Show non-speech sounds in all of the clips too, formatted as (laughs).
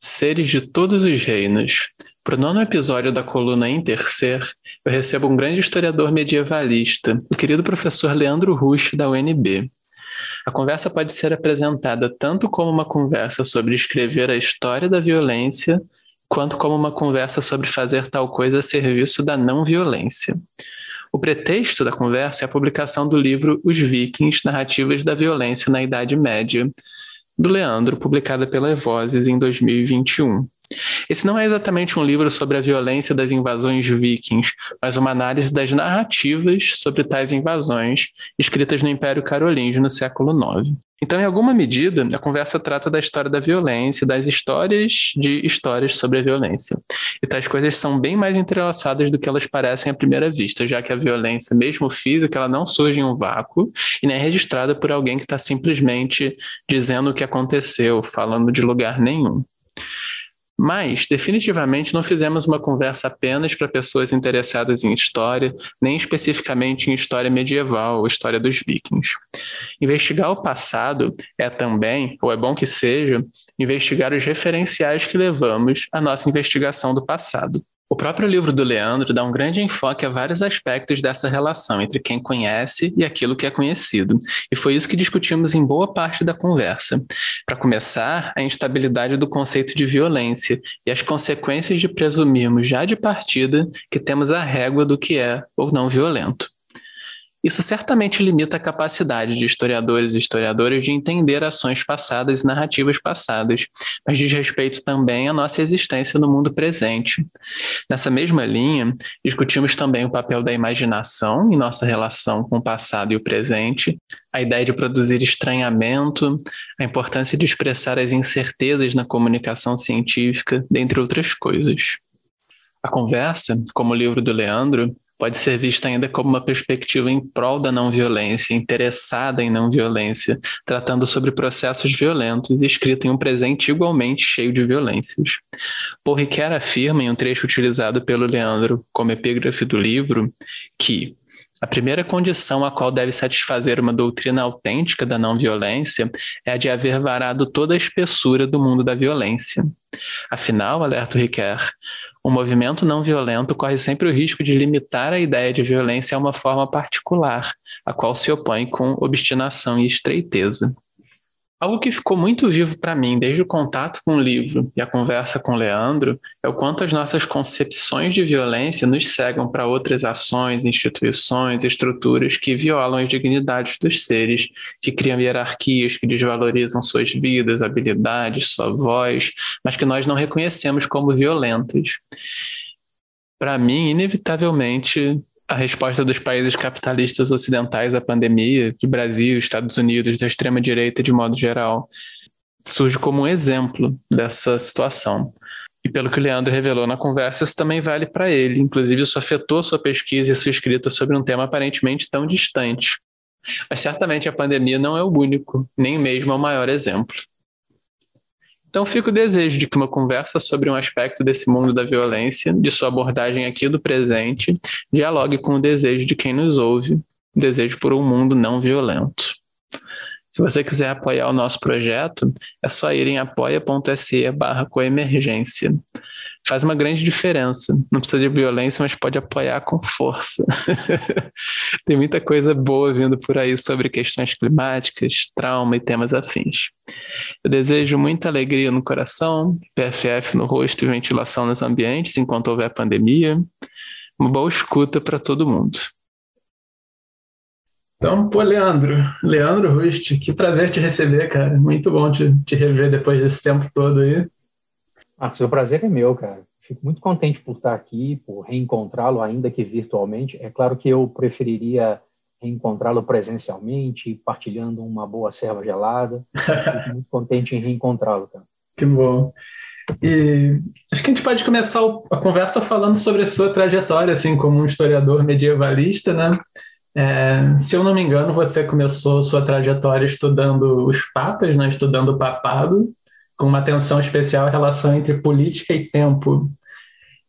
Seres de todos os reinos. Para o nono episódio da coluna Intercer, eu recebo um grande historiador medievalista, o querido professor Leandro Rusch, da UNB. A conversa pode ser apresentada tanto como uma conversa sobre escrever a história da violência, quanto como uma conversa sobre fazer tal coisa a serviço da não violência. O pretexto da conversa é a publicação do livro Os Vikings Narrativas da Violência na Idade Média, do Leandro, publicada pela Evozes em 2021. Esse não é exatamente um livro sobre a violência das invasões vikings, mas uma análise das narrativas sobre tais invasões escritas no Império Carolíngio no século IX. Então, em alguma medida, a conversa trata da história da violência, das histórias de histórias sobre a violência. E tais coisas são bem mais entrelaçadas do que elas parecem à primeira vista, já que a violência, mesmo física, ela não surge em um vácuo e nem é registrada por alguém que está simplesmente dizendo o que aconteceu, falando de lugar nenhum. Mas, definitivamente, não fizemos uma conversa apenas para pessoas interessadas em história, nem especificamente em história medieval ou história dos vikings. Investigar o passado é também, ou é bom que seja, investigar os referenciais que levamos à nossa investigação do passado. O próprio livro do Leandro dá um grande enfoque a vários aspectos dessa relação entre quem conhece e aquilo que é conhecido, e foi isso que discutimos em boa parte da conversa. Para começar, a instabilidade do conceito de violência e as consequências de presumirmos já de partida que temos a régua do que é ou não violento. Isso certamente limita a capacidade de historiadores e historiadoras de entender ações passadas e narrativas passadas, mas diz respeito também à nossa existência no mundo presente. Nessa mesma linha, discutimos também o papel da imaginação em nossa relação com o passado e o presente, a ideia de produzir estranhamento, a importância de expressar as incertezas na comunicação científica, dentre outras coisas. A conversa, como o livro do Leandro, pode ser vista ainda como uma perspectiva em prol da não violência, interessada em não violência, tratando sobre processos violentos escrita em um presente igualmente cheio de violências. Ricoeur afirma em um trecho utilizado pelo Leandro como epígrafe do livro que a primeira condição a qual deve satisfazer uma doutrina autêntica da não violência é a de haver varado toda a espessura do mundo da violência. Afinal, alerta o O movimento não violento corre sempre o risco de limitar a ideia de violência a uma forma particular, a qual se opõe com obstinação e estreiteza. Algo que ficou muito vivo para mim desde o contato com o livro e a conversa com o Leandro é o quanto as nossas concepções de violência nos cegam para outras ações, instituições, estruturas que violam as dignidades dos seres, que criam hierarquias, que desvalorizam suas vidas, habilidades, sua voz, mas que nós não reconhecemos como violentas. Para mim, inevitavelmente, a resposta dos países capitalistas ocidentais à pandemia, de Brasil, Estados Unidos, da extrema-direita de modo geral, surge como um exemplo dessa situação. E pelo que o Leandro revelou na conversa, isso também vale para ele. Inclusive, isso afetou sua pesquisa e sua escrita sobre um tema aparentemente tão distante. Mas certamente a pandemia não é o único, nem mesmo é o maior exemplo. Então fica o desejo de que uma conversa sobre um aspecto desse mundo da violência, de sua abordagem aqui do presente, dialogue com o desejo de quem nos ouve, desejo por um mundo não violento. Se você quiser apoiar o nosso projeto, é só ir em apoia.se barra coemergência faz uma grande diferença. Não precisa de violência, mas pode apoiar com força. (laughs) Tem muita coisa boa vindo por aí sobre questões climáticas, trauma e temas afins. Eu desejo muita alegria no coração, PFF no rosto e ventilação nos ambientes enquanto houver pandemia. Uma boa escuta para todo mundo. Então, pô, Leandro, Leandro Rust, que prazer te receber, cara. Muito bom te, te rever depois desse tempo todo aí. Marcos, o prazer é meu, cara. Fico muito contente por estar aqui, por reencontrá-lo, ainda que virtualmente. É claro que eu preferiria reencontrá-lo presencialmente, partilhando uma boa serva gelada. Fico muito contente em reencontrá-lo, cara. Que bom. E acho que a gente pode começar a conversa falando sobre a sua trajetória, assim, como um historiador medievalista, né? É, se eu não me engano, você começou sua trajetória estudando os papas, né? Estudando o papado com uma atenção especial à relação entre política e tempo.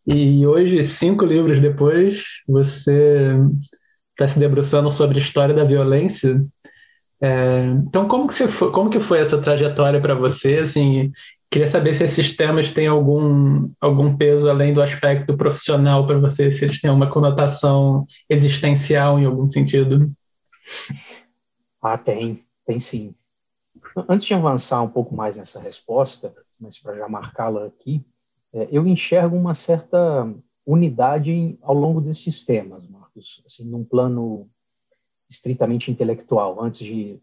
E hoje, cinco livros depois, você está se debruçando sobre a história da violência. É, então, como que, você foi, como que foi essa trajetória para você? Assim, Queria saber se esses temas têm algum, algum peso além do aspecto profissional para você, se eles têm uma conotação existencial em algum sentido. Ah, tem, tem sim. Antes de avançar um pouco mais nessa resposta, mas para já marcá-la aqui, é, eu enxergo uma certa unidade ao longo desses temas, Marcos, assim, num plano estritamente intelectual, antes de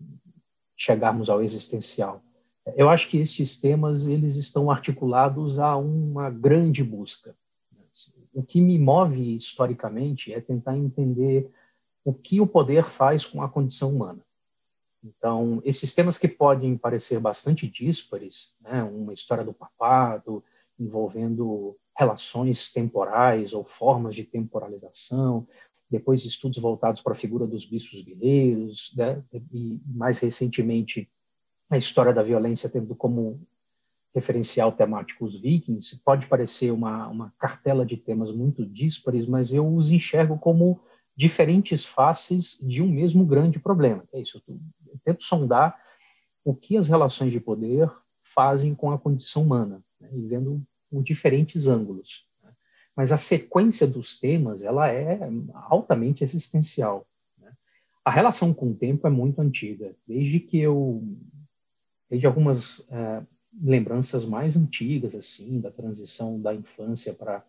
chegarmos ao existencial. Eu acho que estes temas eles estão articulados a uma grande busca. O que me move historicamente é tentar entender o que o poder faz com a condição humana. Então, esses temas que podem parecer bastante díspares, né, uma história do papado envolvendo relações temporais ou formas de temporalização, depois estudos voltados para a figura dos bispos guerreiros, né, e mais recentemente a história da violência tendo como referencial temático os vikings, pode parecer uma, uma cartela de temas muito díspares, mas eu os enxergo como diferentes faces de um mesmo grande problema. É isso, tento sondar o que as relações de poder fazem com a condição humana, né, e vendo por diferentes ângulos. Né. Mas a sequência dos temas ela é altamente existencial. Né. A relação com o tempo é muito antiga, desde que eu desde algumas é, lembranças mais antigas, assim, da transição da infância para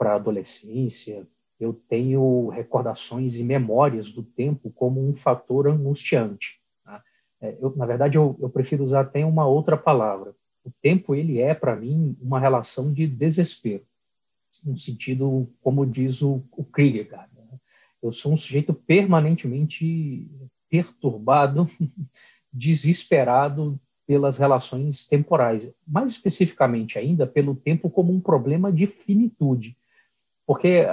a adolescência. Eu tenho recordações e memórias do tempo como um fator angustiante. É, eu, na verdade, eu, eu prefiro usar até uma outra palavra. O tempo, ele é, para mim, uma relação de desespero, no sentido, como diz o, o cara. Né? Eu sou um sujeito permanentemente perturbado, (laughs) desesperado pelas relações temporais, mais especificamente ainda pelo tempo como um problema de finitude, porque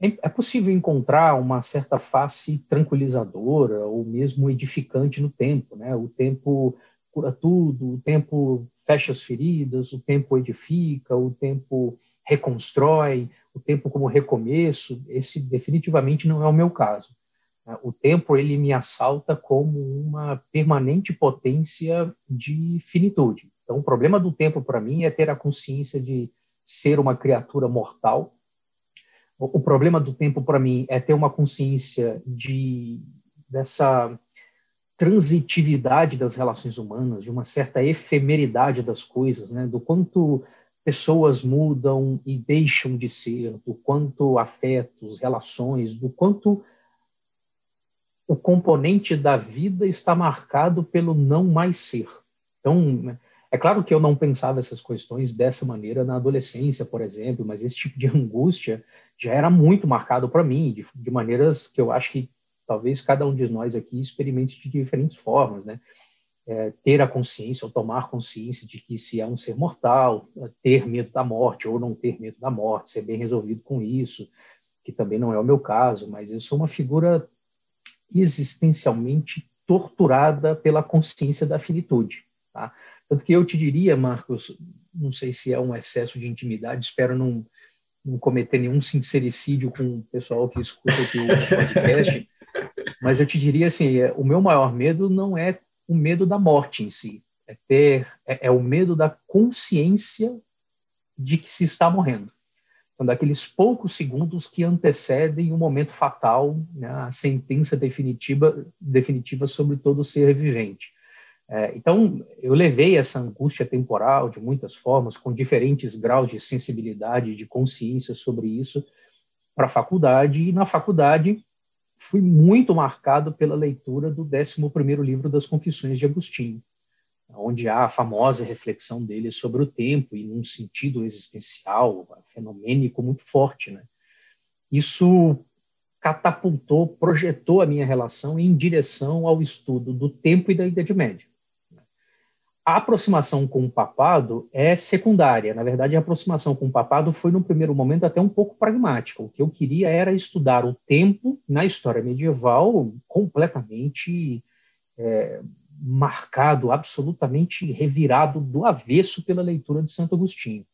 é, é possível encontrar uma certa face tranquilizadora ou mesmo edificante no tempo, né? O tempo cura tudo, o tempo fecha as feridas, o tempo edifica, o tempo reconstrói, o tempo como recomeço. Esse definitivamente não é o meu caso. Né? O tempo ele me assalta como uma permanente potência de finitude. Então, o problema do tempo para mim é ter a consciência de ser uma criatura mortal. O problema do tempo para mim é ter uma consciência de dessa transitividade das relações humanas, de uma certa efemeridade das coisas, né? Do quanto pessoas mudam e deixam de ser, do quanto afetos, relações, do quanto o componente da vida está marcado pelo não mais ser. Então, é claro que eu não pensava essas questões dessa maneira na adolescência, por exemplo, mas esse tipo de angústia já era muito marcado para mim, de, de, maneiras que eu acho que talvez cada um de nós aqui experimente de diferentes formas, né? É, ter a consciência ou tomar consciência de que se é um ser mortal, ter medo da morte ou não ter medo da morte, ser bem resolvido com isso, que também não é o meu caso, mas eu sou uma figura existencialmente torturada pela consciência da finitude. Tá? Tanto que eu te diria, Marcos, não sei se é um excesso de intimidade, espero não, não cometer nenhum sincericídio com o pessoal que escuta aqui o podcast, (laughs) mas eu te diria assim, é, o meu maior medo não é o medo da morte em si, é ter é, é o medo da consciência de que se está morrendo. Então, daqueles poucos segundos que antecedem o momento fatal, né, a sentença definitiva, definitiva sobre todo ser vivente. É, então, eu levei essa angústia temporal de muitas formas, com diferentes graus de sensibilidade, de consciência sobre isso, para a faculdade, e na faculdade fui muito marcado pela leitura do 11º livro das Confissões de Agostinho onde há a famosa reflexão dele sobre o tempo e num sentido existencial, fenomênico muito forte, né? Isso catapultou, projetou a minha relação em direção ao estudo do tempo e da Idade Média. A aproximação com o papado é secundária. Na verdade, a aproximação com o papado foi, no primeiro momento, até um pouco pragmática. O que eu queria era estudar o tempo na história medieval completamente é, marcado, absolutamente revirado do avesso pela leitura de Santo Agostinho.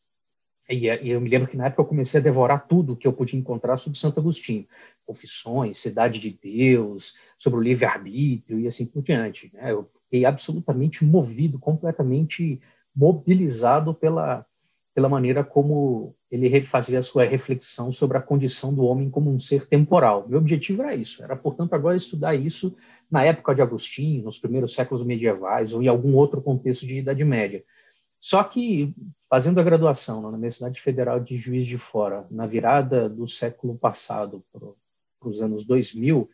E eu me lembro que na época eu comecei a devorar tudo que eu podia encontrar sobre Santo Agostinho. Confissões, Cidade de Deus, sobre o livre-arbítrio e assim por diante. Né? Eu fiquei absolutamente movido, completamente mobilizado pela, pela maneira como ele fazia a sua reflexão sobre a condição do homem como um ser temporal. Meu objetivo era isso, era, portanto, agora estudar isso na época de Agostinho, nos primeiros séculos medievais, ou em algum outro contexto de Idade Média. Só que, fazendo a graduação na Universidade Federal de Juiz de Fora, na virada do século passado para os anos 2000,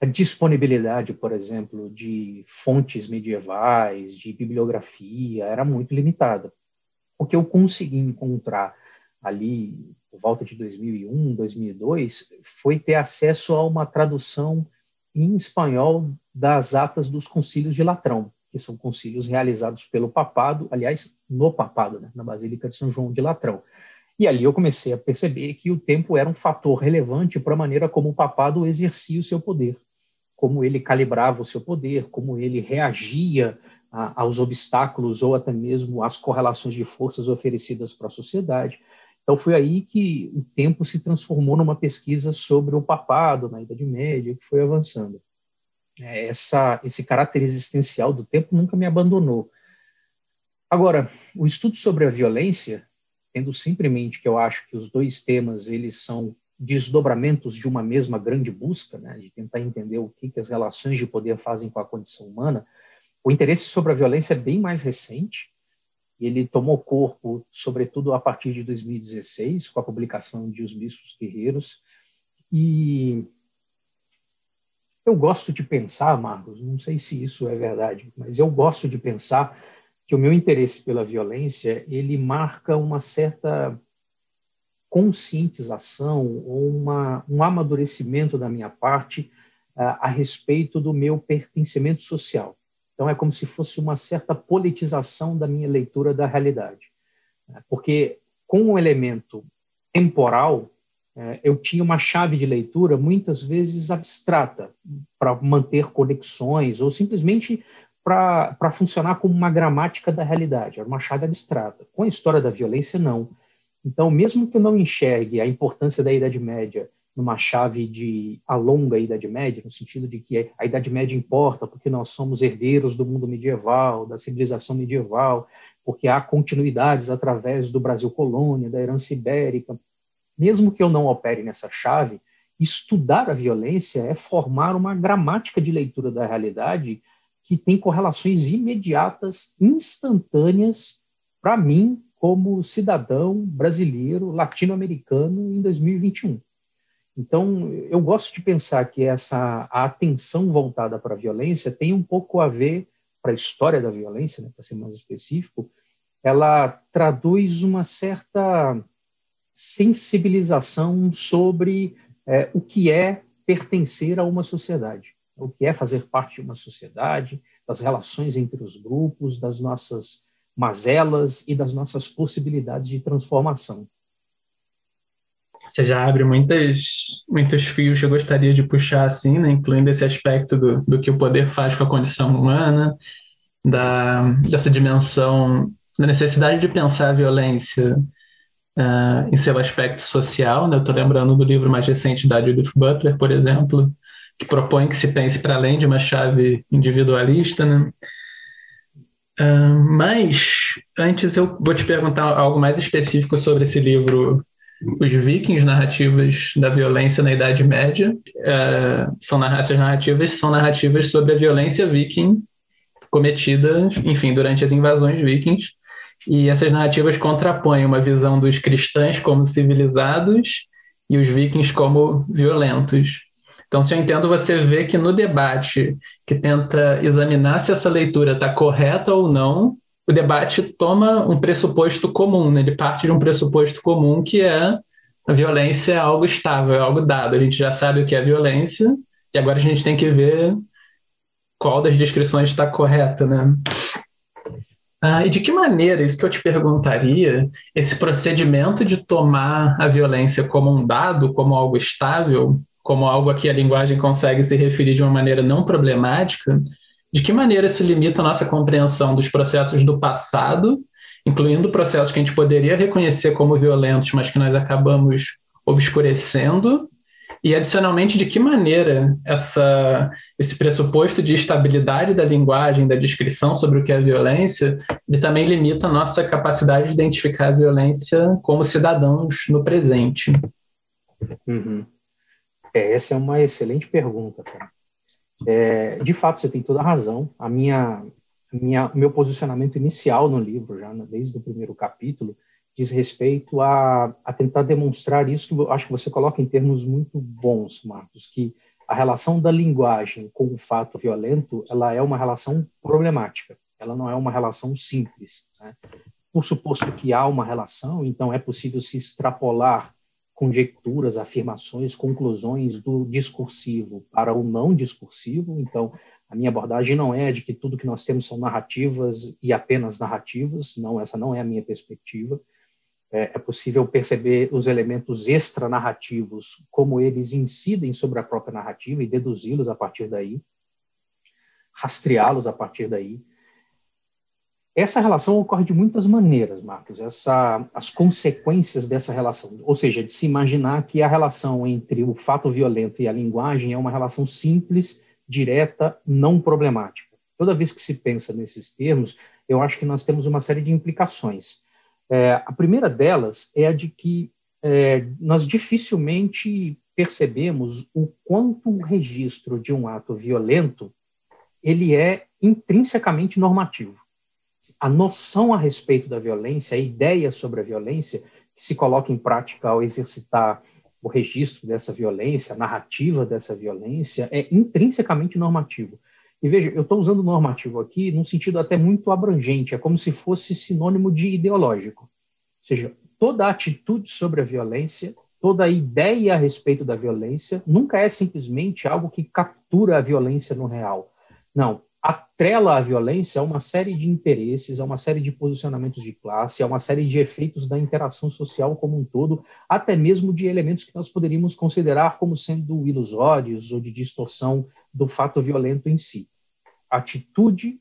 a disponibilidade, por exemplo, de fontes medievais, de bibliografia, era muito limitada. O que eu consegui encontrar ali, por volta de 2001, 2002, foi ter acesso a uma tradução em espanhol das atas dos concílios de Latrão, que são concílios realizados pelo papado, aliás, no papado, né, na Basílica de São João de Latrão. E ali eu comecei a perceber que o tempo era um fator relevante para a maneira como o papado exercia o seu poder, como ele calibrava o seu poder, como ele reagia a, aos obstáculos ou até mesmo às correlações de forças oferecidas para a sociedade. Então foi aí que o tempo se transformou numa pesquisa sobre o papado na Idade Média, que foi avançando. É, essa, esse caráter existencial do tempo nunca me abandonou. Agora, o estudo sobre a violência, tendo sempre em mente que eu acho que os dois temas eles são desdobramentos de uma mesma grande busca, né, de tentar entender o que, que as relações de poder fazem com a condição humana, o interesse sobre a violência é bem mais recente, ele tomou corpo, sobretudo a partir de 2016, com a publicação de Os Bispos Guerreiros. E eu gosto de pensar, Marcos, não sei se isso é verdade, mas eu gosto de pensar que o meu interesse pela violência ele marca uma certa conscientização ou uma, um amadurecimento da minha parte uh, a respeito do meu pertencimento social. Então, é como se fosse uma certa politização da minha leitura da realidade. Porque, com o um elemento temporal, eu tinha uma chave de leitura muitas vezes abstrata para manter conexões ou simplesmente para funcionar como uma gramática da realidade, era uma chave abstrata. Com a história da violência, não. Então, mesmo que eu não enxergue a importância da Idade Média numa chave de a longa Idade Média, no sentido de que a Idade Média importa porque nós somos herdeiros do mundo medieval, da civilização medieval, porque há continuidades através do Brasil colônia, da herança ibérica. Mesmo que eu não opere nessa chave, estudar a violência é formar uma gramática de leitura da realidade que tem correlações imediatas, instantâneas, para mim, como cidadão brasileiro, latino-americano, em 2021. Então, eu gosto de pensar que essa a atenção voltada para a violência tem um pouco a ver para a história da violência, né, para ser mais específico, ela traduz uma certa sensibilização sobre é, o que é pertencer a uma sociedade, o que é fazer parte de uma sociedade, das relações entre os grupos, das nossas mazelas e das nossas possibilidades de transformação você já abre muitas, muitos fios que eu gostaria de puxar, assim, né? incluindo esse aspecto do, do que o poder faz com a condição humana, da, dessa dimensão, da necessidade de pensar a violência uh, em seu aspecto social. Né? Eu estou lembrando do livro mais recente da Judith Butler, por exemplo, que propõe que se pense para além de uma chave individualista. Né? Uh, mas, antes eu vou te perguntar algo mais específico sobre esse livro os vikings, narrativas da violência na Idade Média, uh, são essas narrativas são narrativas sobre a violência viking cometida, enfim, durante as invasões vikings. E essas narrativas contrapõem uma visão dos cristãos como civilizados e os vikings como violentos. Então, se eu entendo, você vê que no debate que tenta examinar se essa leitura está correta ou não, o debate toma um pressuposto comum, né? ele parte de um pressuposto comum que é a violência é algo estável, é algo dado. A gente já sabe o que é violência e agora a gente tem que ver qual das descrições está correta, né? Ah, e de que maneira, isso que eu te perguntaria, esse procedimento de tomar a violência como um dado, como algo estável, como algo a que a linguagem consegue se referir de uma maneira não problemática, de que maneira isso limita a nossa compreensão dos processos do passado, incluindo processos que a gente poderia reconhecer como violentos, mas que nós acabamos obscurecendo, E, adicionalmente, de que maneira essa, esse pressuposto de estabilidade da linguagem, da descrição sobre o que é violência, ele também limita a nossa capacidade de identificar a violência como cidadãos no presente? Uhum. É, essa é uma excelente pergunta, cara. É, de fato, você tem toda a razão. A minha, minha, meu posicionamento inicial no livro, já desde o primeiro capítulo, diz respeito a, a tentar demonstrar isso que eu acho que você coloca em termos muito bons, Marcos, que a relação da linguagem com o fato violento, ela é uma relação problemática. Ela não é uma relação simples. Né? Por suposto que há uma relação, então é possível se extrapolar conjecturas, afirmações, conclusões do discursivo para o não discursivo. Então, a minha abordagem não é de que tudo que nós temos são narrativas e apenas narrativas, não, essa não é a minha perspectiva. É, é possível perceber os elementos extranarrativos, como eles incidem sobre a própria narrativa e deduzi-los a partir daí, rastreá-los a partir daí. Essa relação ocorre de muitas maneiras, Marcos. Essa, as consequências dessa relação, ou seja, de se imaginar que a relação entre o fato violento e a linguagem é uma relação simples, direta, não problemática. Toda vez que se pensa nesses termos, eu acho que nós temos uma série de implicações. É, a primeira delas é a de que é, nós dificilmente percebemos o quanto o registro de um ato violento ele é intrinsecamente normativo a noção a respeito da violência, a ideia sobre a violência que se coloca em prática ao exercitar o registro dessa violência, a narrativa dessa violência, é intrinsecamente normativo. E veja, eu estou usando normativo aqui num sentido até muito abrangente, é como se fosse sinônimo de ideológico. Ou seja, toda atitude sobre a violência, toda ideia a respeito da violência, nunca é simplesmente algo que captura a violência no real. Não, atrela a violência a uma série de interesses, a uma série de posicionamentos de classe, a uma série de efeitos da interação social como um todo, até mesmo de elementos que nós poderíamos considerar como sendo ilusórios ou de distorção do fato violento em si. Atitude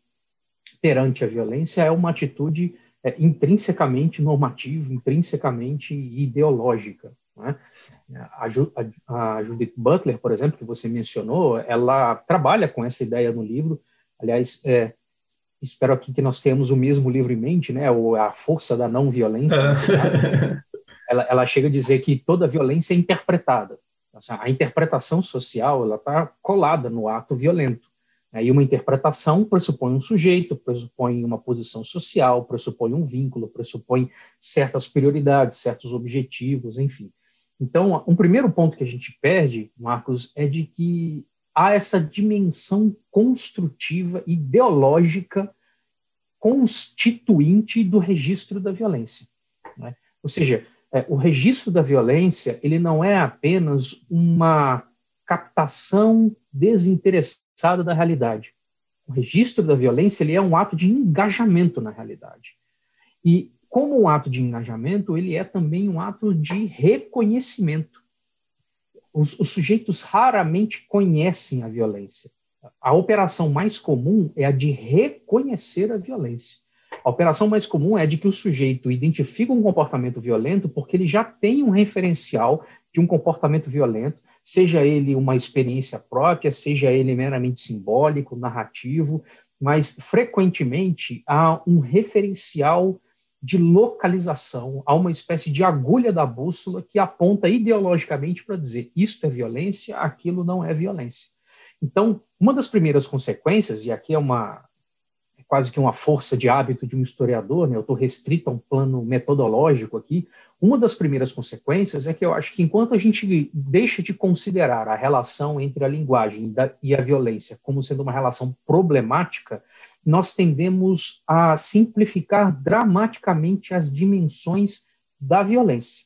perante a violência é uma atitude é, intrinsecamente normativa, intrinsecamente ideológica. Né? A, a, a Judith Butler, por exemplo, que você mencionou, ela trabalha com essa ideia no livro, Aliás, é, espero aqui que nós tenhamos o mesmo livro em mente, né? Ou a força da não violência. (laughs) Ela, ela, chega a dizer que toda violência é interpretada. Assim, a interpretação social ela está colada no ato violento. E uma interpretação pressupõe um sujeito, pressupõe uma posição social, pressupõe um vínculo, pressupõe certas prioridades, certos objetivos, enfim. Então, um primeiro ponto que a gente perde, Marcos, é de que há essa dimensão construtiva, ideológica, constituinte do registro da violência. Né? Ou seja, é, o registro da violência ele não é apenas uma captação desinteressada da realidade. O registro da violência ele é um ato de engajamento na realidade. E como um ato de engajamento, ele é também um ato de reconhecimento os, os sujeitos raramente conhecem a violência. A operação mais comum é a de reconhecer a violência. A operação mais comum é de que o sujeito identifica um comportamento violento porque ele já tem um referencial de um comportamento violento, seja ele uma experiência própria, seja ele meramente simbólico, narrativo, mas frequentemente há um referencial de localização, a uma espécie de agulha da bússola que aponta ideologicamente para dizer isto é violência, aquilo não é violência. Então, uma das primeiras consequências, e aqui é uma quase que uma força de hábito de um historiador, né? eu estou restrito a um plano metodológico aqui, uma das primeiras consequências é que eu acho que enquanto a gente deixa de considerar a relação entre a linguagem e a violência como sendo uma relação problemática, nós tendemos a simplificar dramaticamente as dimensões da violência.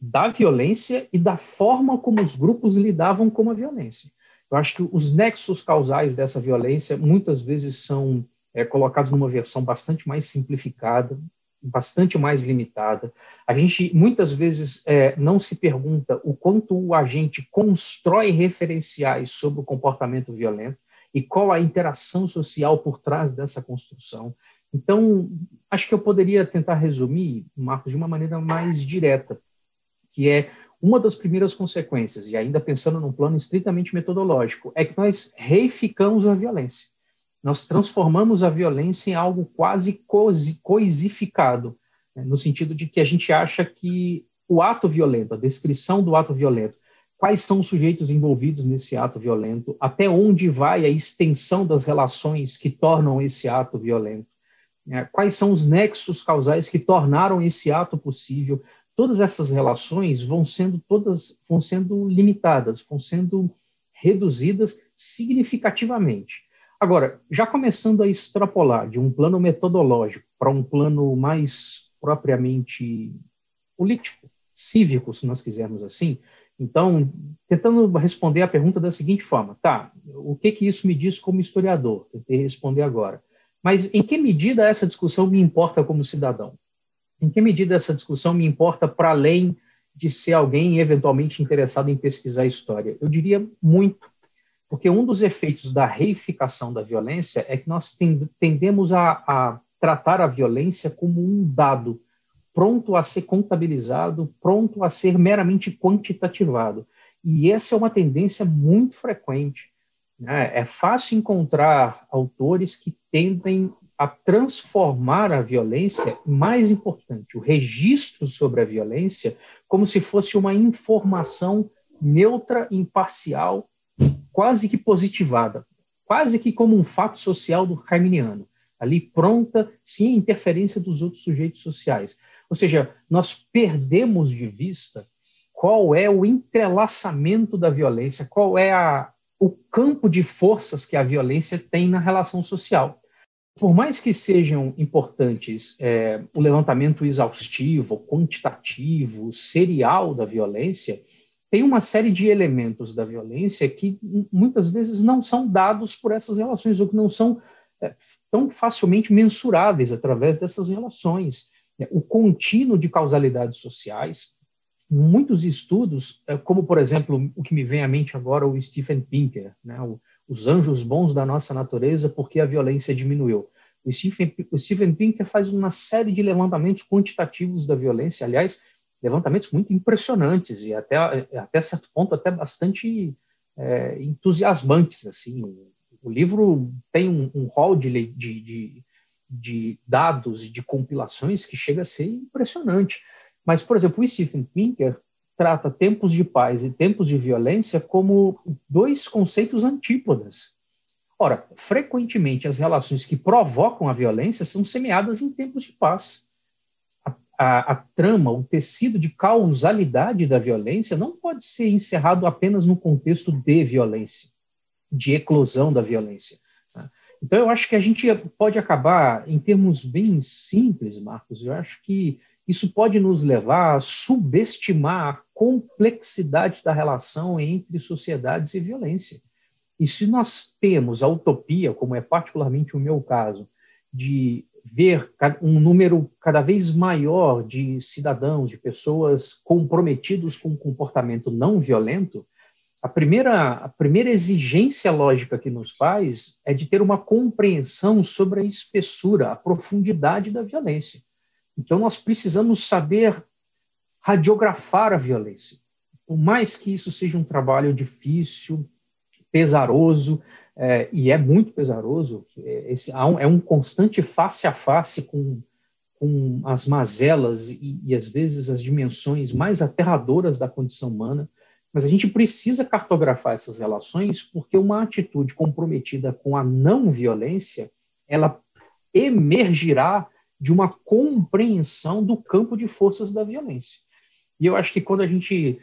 Da violência e da forma como os grupos lidavam com a violência. Eu acho que os nexos causais dessa violência muitas vezes são é, colocados numa versão bastante mais simplificada, bastante mais limitada. A gente muitas vezes é, não se pergunta o quanto o agente constrói referenciais sobre o comportamento violento e qual a interação social por trás dessa construção. Então, acho que eu poderia tentar resumir, Marcos, de uma maneira mais direta, que é uma das primeiras consequências, e ainda pensando num plano estritamente metodológico, é que nós reificamos a violência. Nós transformamos a violência em algo quase coisificado, né, no sentido de que a gente acha que o ato violento, a descrição do ato violento, quais são os sujeitos envolvidos nesse ato violento, até onde vai a extensão das relações que tornam esse ato violento, né, quais são os nexos causais que tornaram esse ato possível, todas essas relações vão sendo todas vão sendo limitadas, vão sendo reduzidas significativamente. Agora, já começando a extrapolar de um plano metodológico para um plano mais propriamente político, cívico, se nós quisermos assim, então, tentando responder a pergunta da seguinte forma, tá, o que que isso me diz como historiador? Tentei responder agora. Mas em que medida essa discussão me importa como cidadão? Em que medida essa discussão me importa para além de ser alguém eventualmente interessado em pesquisar história? Eu diria muito, porque um dos efeitos da reificação da violência é que nós tendemos a, a tratar a violência como um dado pronto a ser contabilizado, pronto a ser meramente quantitativado. E essa é uma tendência muito frequente. Né? É fácil encontrar autores que tendem a transformar a violência, mais importante, o registro sobre a violência, como se fosse uma informação neutra, imparcial, quase que positivada, quase que como um fato social do Carminiano, ali pronta, sem interferência dos outros sujeitos sociais. Ou seja, nós perdemos de vista qual é o entrelaçamento da violência, qual é a, o campo de forças que a violência tem na relação social por mais que sejam importantes é, o levantamento exaustivo, quantitativo, serial da violência, tem uma série de elementos da violência que muitas vezes não são dados por essas relações, ou que não são é, tão facilmente mensuráveis através dessas relações. É, o contínuo de causalidades sociais, muitos estudos, é, como por exemplo o que me vem à mente agora, o Stephen Pinker, né, o, os anjos bons da nossa natureza, porque a violência diminuiu. O Stephen, o Pinker faz uma série de levantamentos quantitativos da violência, aliás, levantamentos muito impressionantes e até, até certo ponto até bastante é, entusiasmantes. Assim, o livro tem um, um hall de, de, de, de dados de compilações que chega a ser impressionante. Mas, por exemplo, o Stephen Pinker trata tempos de paz e tempos de violência como dois conceitos antípodas. Ora, frequentemente as relações que provocam a violência são semeadas em tempos de paz. A, a, a, trama, o tecido de causalidade da violência não pode ser encerrado apenas no contexto de violência, de eclosão da violência. Né? Então, eu acho que a gente pode acabar, em termos bem simples, Marcos, eu acho que isso pode nos levar a subestimar a complexidade da relação entre sociedades e violência. E se nós temos a utopia, como é particularmente o meu caso, de ver um número cada vez maior de cidadãos, de pessoas comprometidos com um comportamento não violento, a primeira, a primeira exigência lógica que nos faz é de ter uma compreensão sobre a espessura, a profundidade da violência. Então, nós precisamos saber radiografar a violência. Por mais que isso seja um trabalho difícil, pesaroso, é, e é muito pesaroso, é, esse, é um constante face a face com, com as mazelas e, e, às vezes, as dimensões mais aterradoras da condição humana, mas a gente precisa cartografar essas relações porque uma atitude comprometida com a não violência, ela emergirá de uma compreensão do campo de forças da violência. E eu acho que quando a gente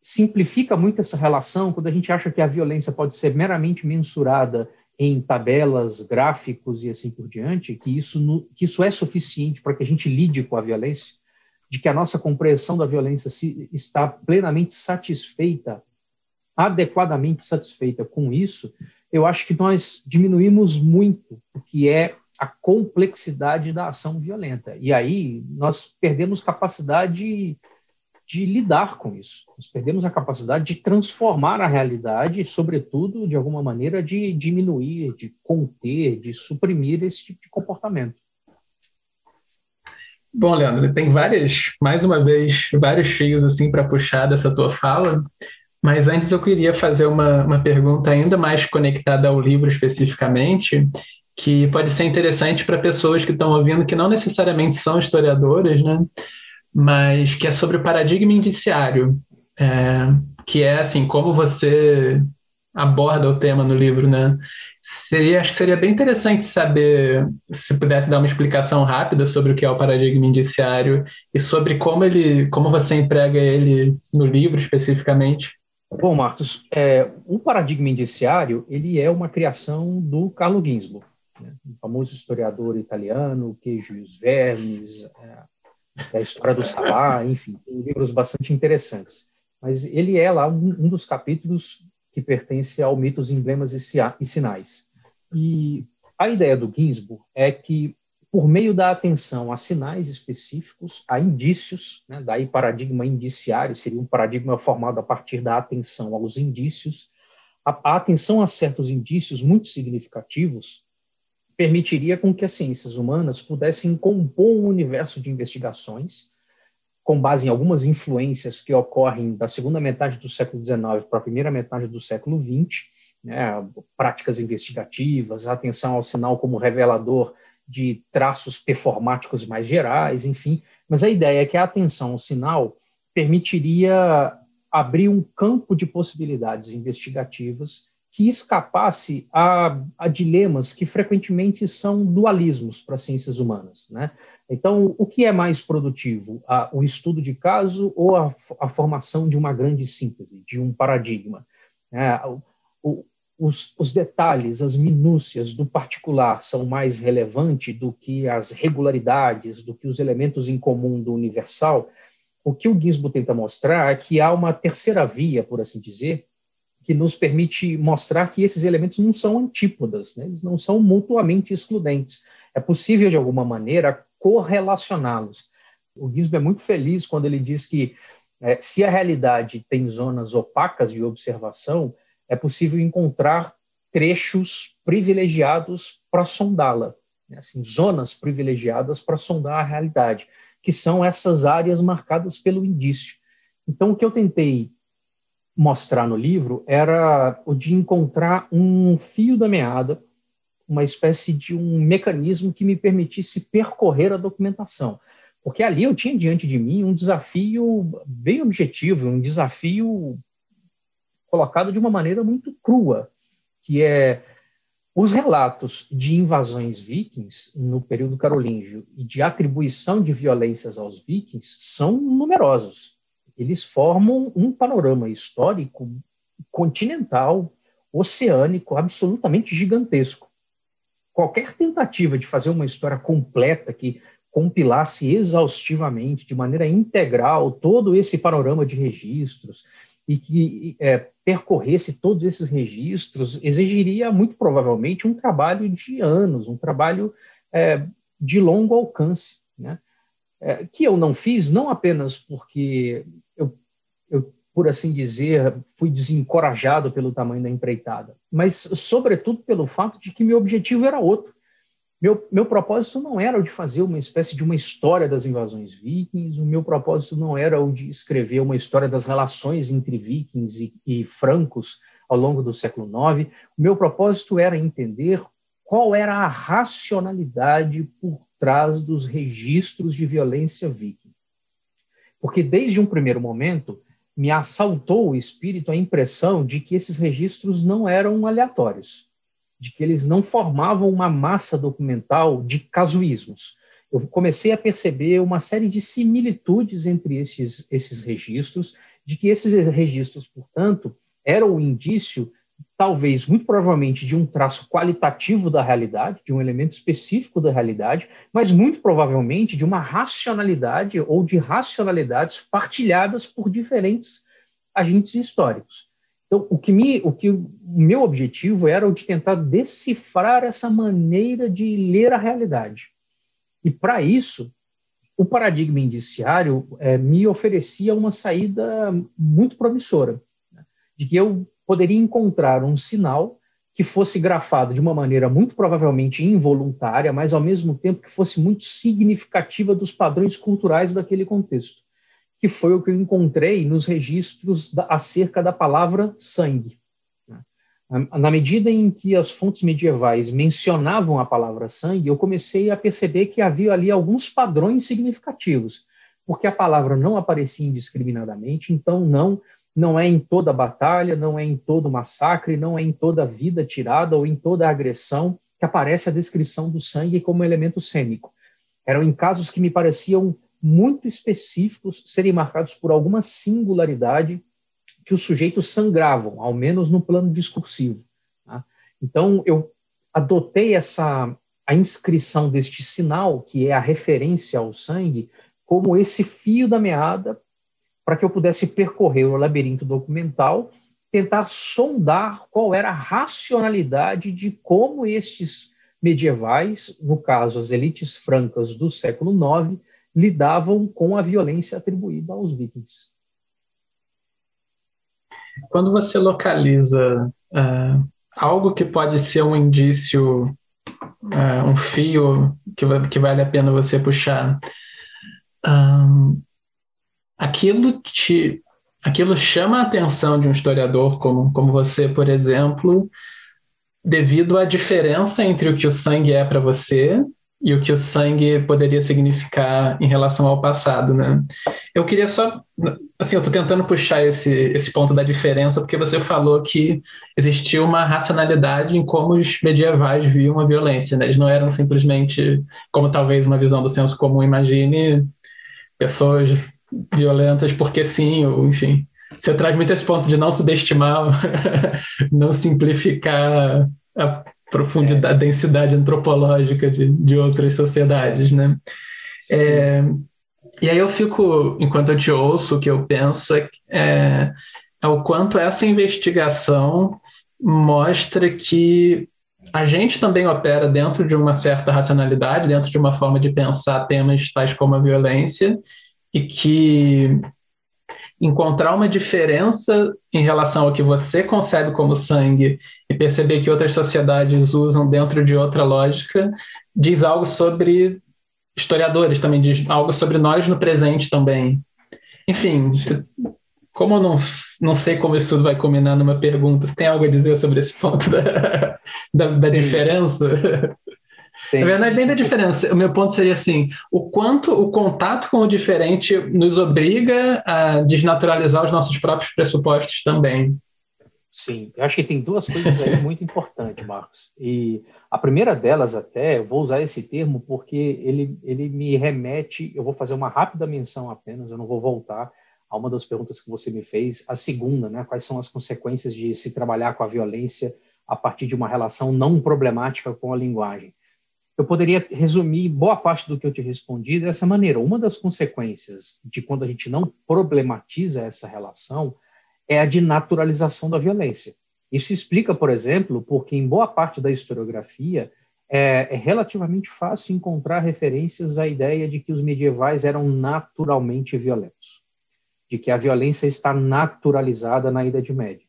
simplifica muito essa relação, quando a gente acha que a violência pode ser meramente mensurada em tabelas, gráficos e assim por diante, que isso, que isso é suficiente para que a gente lide com a violência, de que a nossa compreensão da violência se, está plenamente satisfeita, adequadamente satisfeita com isso, eu acho que nós diminuímos muito o que é a complexidade da ação violenta. E aí nós perdemos capacidade de lidar com isso. Nós perdemos a capacidade de transformar a realidade e, sobretudo, de alguma maneira, de diminuir, de conter, de suprimir esse tipo de comportamento. Bom, Leandro, tem várias, mais uma vez, vários fios assim para puxar dessa tua fala, mas antes eu queria fazer uma, uma pergunta ainda mais conectada ao livro especificamente, que pode ser interessante para pessoas que estão ouvindo que não necessariamente são historiadoras, né? Mas que é sobre o paradigma indiciário, é, que é assim como você aborda o tema no livro, né? Seria, acho que seria bem interessante saber se pudesse dar uma explicação rápida sobre o que é o paradigma indiciário e sobre como ele, como você emprega ele no livro especificamente. Bom, Marcos, é, o paradigma indiciário ele é uma criação do Carlo Ginzburg, né, um famoso historiador italiano, Queijo e os Vermes, é, a história do Sabá, enfim, tem livros bastante interessantes. Mas ele é lá um, um dos capítulos que pertence ao mitos, emblemas e sinais. E a ideia do Ginsburg é que, por meio da atenção a sinais específicos, a indícios, né, daí paradigma indiciário, seria um paradigma formado a partir da atenção aos indícios, a, a atenção a certos indícios muito significativos permitiria com que as ciências humanas pudessem compor um universo de investigações com base em algumas influências que ocorrem da segunda metade do século XIX para a primeira metade do século XX, né, práticas investigativas, atenção ao sinal como revelador de traços performáticos mais gerais, enfim. Mas a ideia é que a atenção ao sinal permitiria abrir um campo de possibilidades investigativas que escapasse a, a, dilemas que frequentemente são dualismos para as ciências humanas. Né? Então, o que é mais produtivo? A, o estudo de caso ou a, a, formação de uma grande síntese, de um paradigma? É, o, os, os, detalhes, as minúcias do particular são mais relevantes do que as regularidades, do que os elementos em comum do universal. O que o Gizbo tenta mostrar é que há uma terceira via, por assim dizer, que nos permite mostrar que esses elementos não são antípodas, né? eles não são mutuamente excludentes. É possível, de alguma maneira, correlacioná-los. O Gisbo é muito feliz quando ele diz que é, se a realidade tem zonas opacas de observação, é possível encontrar trechos privilegiados para sondá-la, né? assim, zonas privilegiadas para sondar a realidade, que são essas áreas marcadas pelo indício. Então, o que eu tentei mostrar no livro era o de encontrar um fio da meada, uma espécie de um mecanismo que me permitisse percorrer a documentação. Porque ali eu tinha diante de mim um desafio bem objetivo, um desafio colocado de uma maneira muito crua, que é os relatos de invasões vikings no período carolíngio e de atribuição de violências aos vikings são numerosos eles formam um panorama histórico continental, oceânico, absolutamente gigantesco. Qualquer tentativa de fazer uma história completa que compilasse exaustivamente, de maneira integral, todo esse panorama de registros e que é, percorresse todos esses registros, exigiria muito provavelmente um trabalho de anos, um trabalho é, de longo alcance, né? É, que eu não fiz, não apenas porque por assim dizer, fui desencorajado pelo tamanho da empreitada, mas, sobretudo, pelo fato de que meu objetivo era outro. Meu, meu propósito não era o de fazer uma espécie de uma história das invasões vikings, o meu propósito não era o de escrever uma história das relações entre vikings e, e francos ao longo do século IX. O meu propósito era entender qual era a racionalidade por trás dos registros de violência viking. Porque, desde um primeiro momento, me assaltou o espírito a impressão de que esses registros não eram aleatórios, de que eles não formavam uma massa documental de casuísmos. Eu comecei a perceber uma série de similitudes entre esses, esses registros, de que esses registros, portanto, eram o indício talvez, muito provavelmente, de um traço qualitativo da realidade, de um elemento específico da realidade, mas muito provavelmente de uma racionalidade ou de racionalidades partilhadas por diferentes agentes históricos. Então, o que, me, o que o meu objetivo era o de tentar decifrar essa maneira de ler a realidade. E para isso, o paradigma indiciário é, me oferecia uma saída muito promissora, né? de que eu poderia encontrar um sinal que fosse grafado de uma maneira muito provavelmente involuntária, mas ao mesmo tempo que fosse muito significativa dos padrões culturais daquele contexto, que foi o que eu encontrei nos registros da, acerca da palavra sangue. Né? Na medida em que as fontes medievais mencionavam a palavra sangue, eu comecei a perceber que havia ali alguns padrões significativos, porque a palavra não aparecia indiscriminadamente, então não não é em toda batalha, não é em todo massacre, não é em toda vida tirada ou em toda agressão que aparece a descrição do sangue como elemento cênico. Eram em casos que me pareciam muito específicos, serem marcados por alguma singularidade que os sujeitos sangravam, ao menos no plano discursivo. Tá? Então, eu adotei essa a inscrição deste sinal, que é a referência ao sangue, como esse fio da meada para que eu pudesse percorrer o labirinto documental, tentar sondar qual era a racionalidade de como estes medievais, no caso as elites francas do século IX, lidavam com a violência atribuída aos vikings. Quando você localiza uh, algo que pode ser um indício, uh, um fio que, que, vale a pena você puxar, um, aquilo te aquilo chama a atenção de um historiador como, como você, por exemplo, devido à diferença entre o que o sangue é para você e o que o sangue poderia significar em relação ao passado, né? Eu queria só, assim, eu estou tentando puxar esse, esse ponto da diferença porque você falou que existia uma racionalidade em como os medievais viam a violência, né? Eles não eram simplesmente, como talvez uma visão do senso comum imagine, pessoas violentas porque sim, ou enfim. Você traz muito esse ponto de não subestimar, (laughs) não simplificar a profundidade, a densidade antropológica de, de outras sociedades, né? É, e aí eu fico, enquanto eu te ouço, o que eu penso é, é, é o quanto essa investigação mostra que a gente também opera dentro de uma certa racionalidade, dentro de uma forma de pensar temas tais como a violência, e que encontrar uma diferença em relação ao que você concebe como sangue e perceber que outras sociedades usam dentro de outra lógica diz algo sobre historiadores também, diz algo sobre nós no presente também. Enfim, como eu não, não sei como isso tudo vai combinar numa pergunta, você tem algo a dizer sobre esse ponto (laughs) da, da, da diferença? Tem. Na verdade, nem da diferença. O meu ponto seria assim: o quanto o contato com o diferente nos obriga a desnaturalizar os nossos próprios pressupostos também. Sim, eu acho que tem duas coisas aí (laughs) muito importantes, Marcos. E a primeira delas, até, eu vou usar esse termo porque ele, ele me remete. Eu vou fazer uma rápida menção apenas, eu não vou voltar a uma das perguntas que você me fez. A segunda, né? Quais são as consequências de se trabalhar com a violência a partir de uma relação não problemática com a linguagem? Eu poderia resumir boa parte do que eu te respondi dessa maneira. Uma das consequências de quando a gente não problematiza essa relação é a de naturalização da violência. Isso explica, por exemplo, porque em boa parte da historiografia é, é relativamente fácil encontrar referências à ideia de que os medievais eram naturalmente violentos, de que a violência está naturalizada na Idade Média.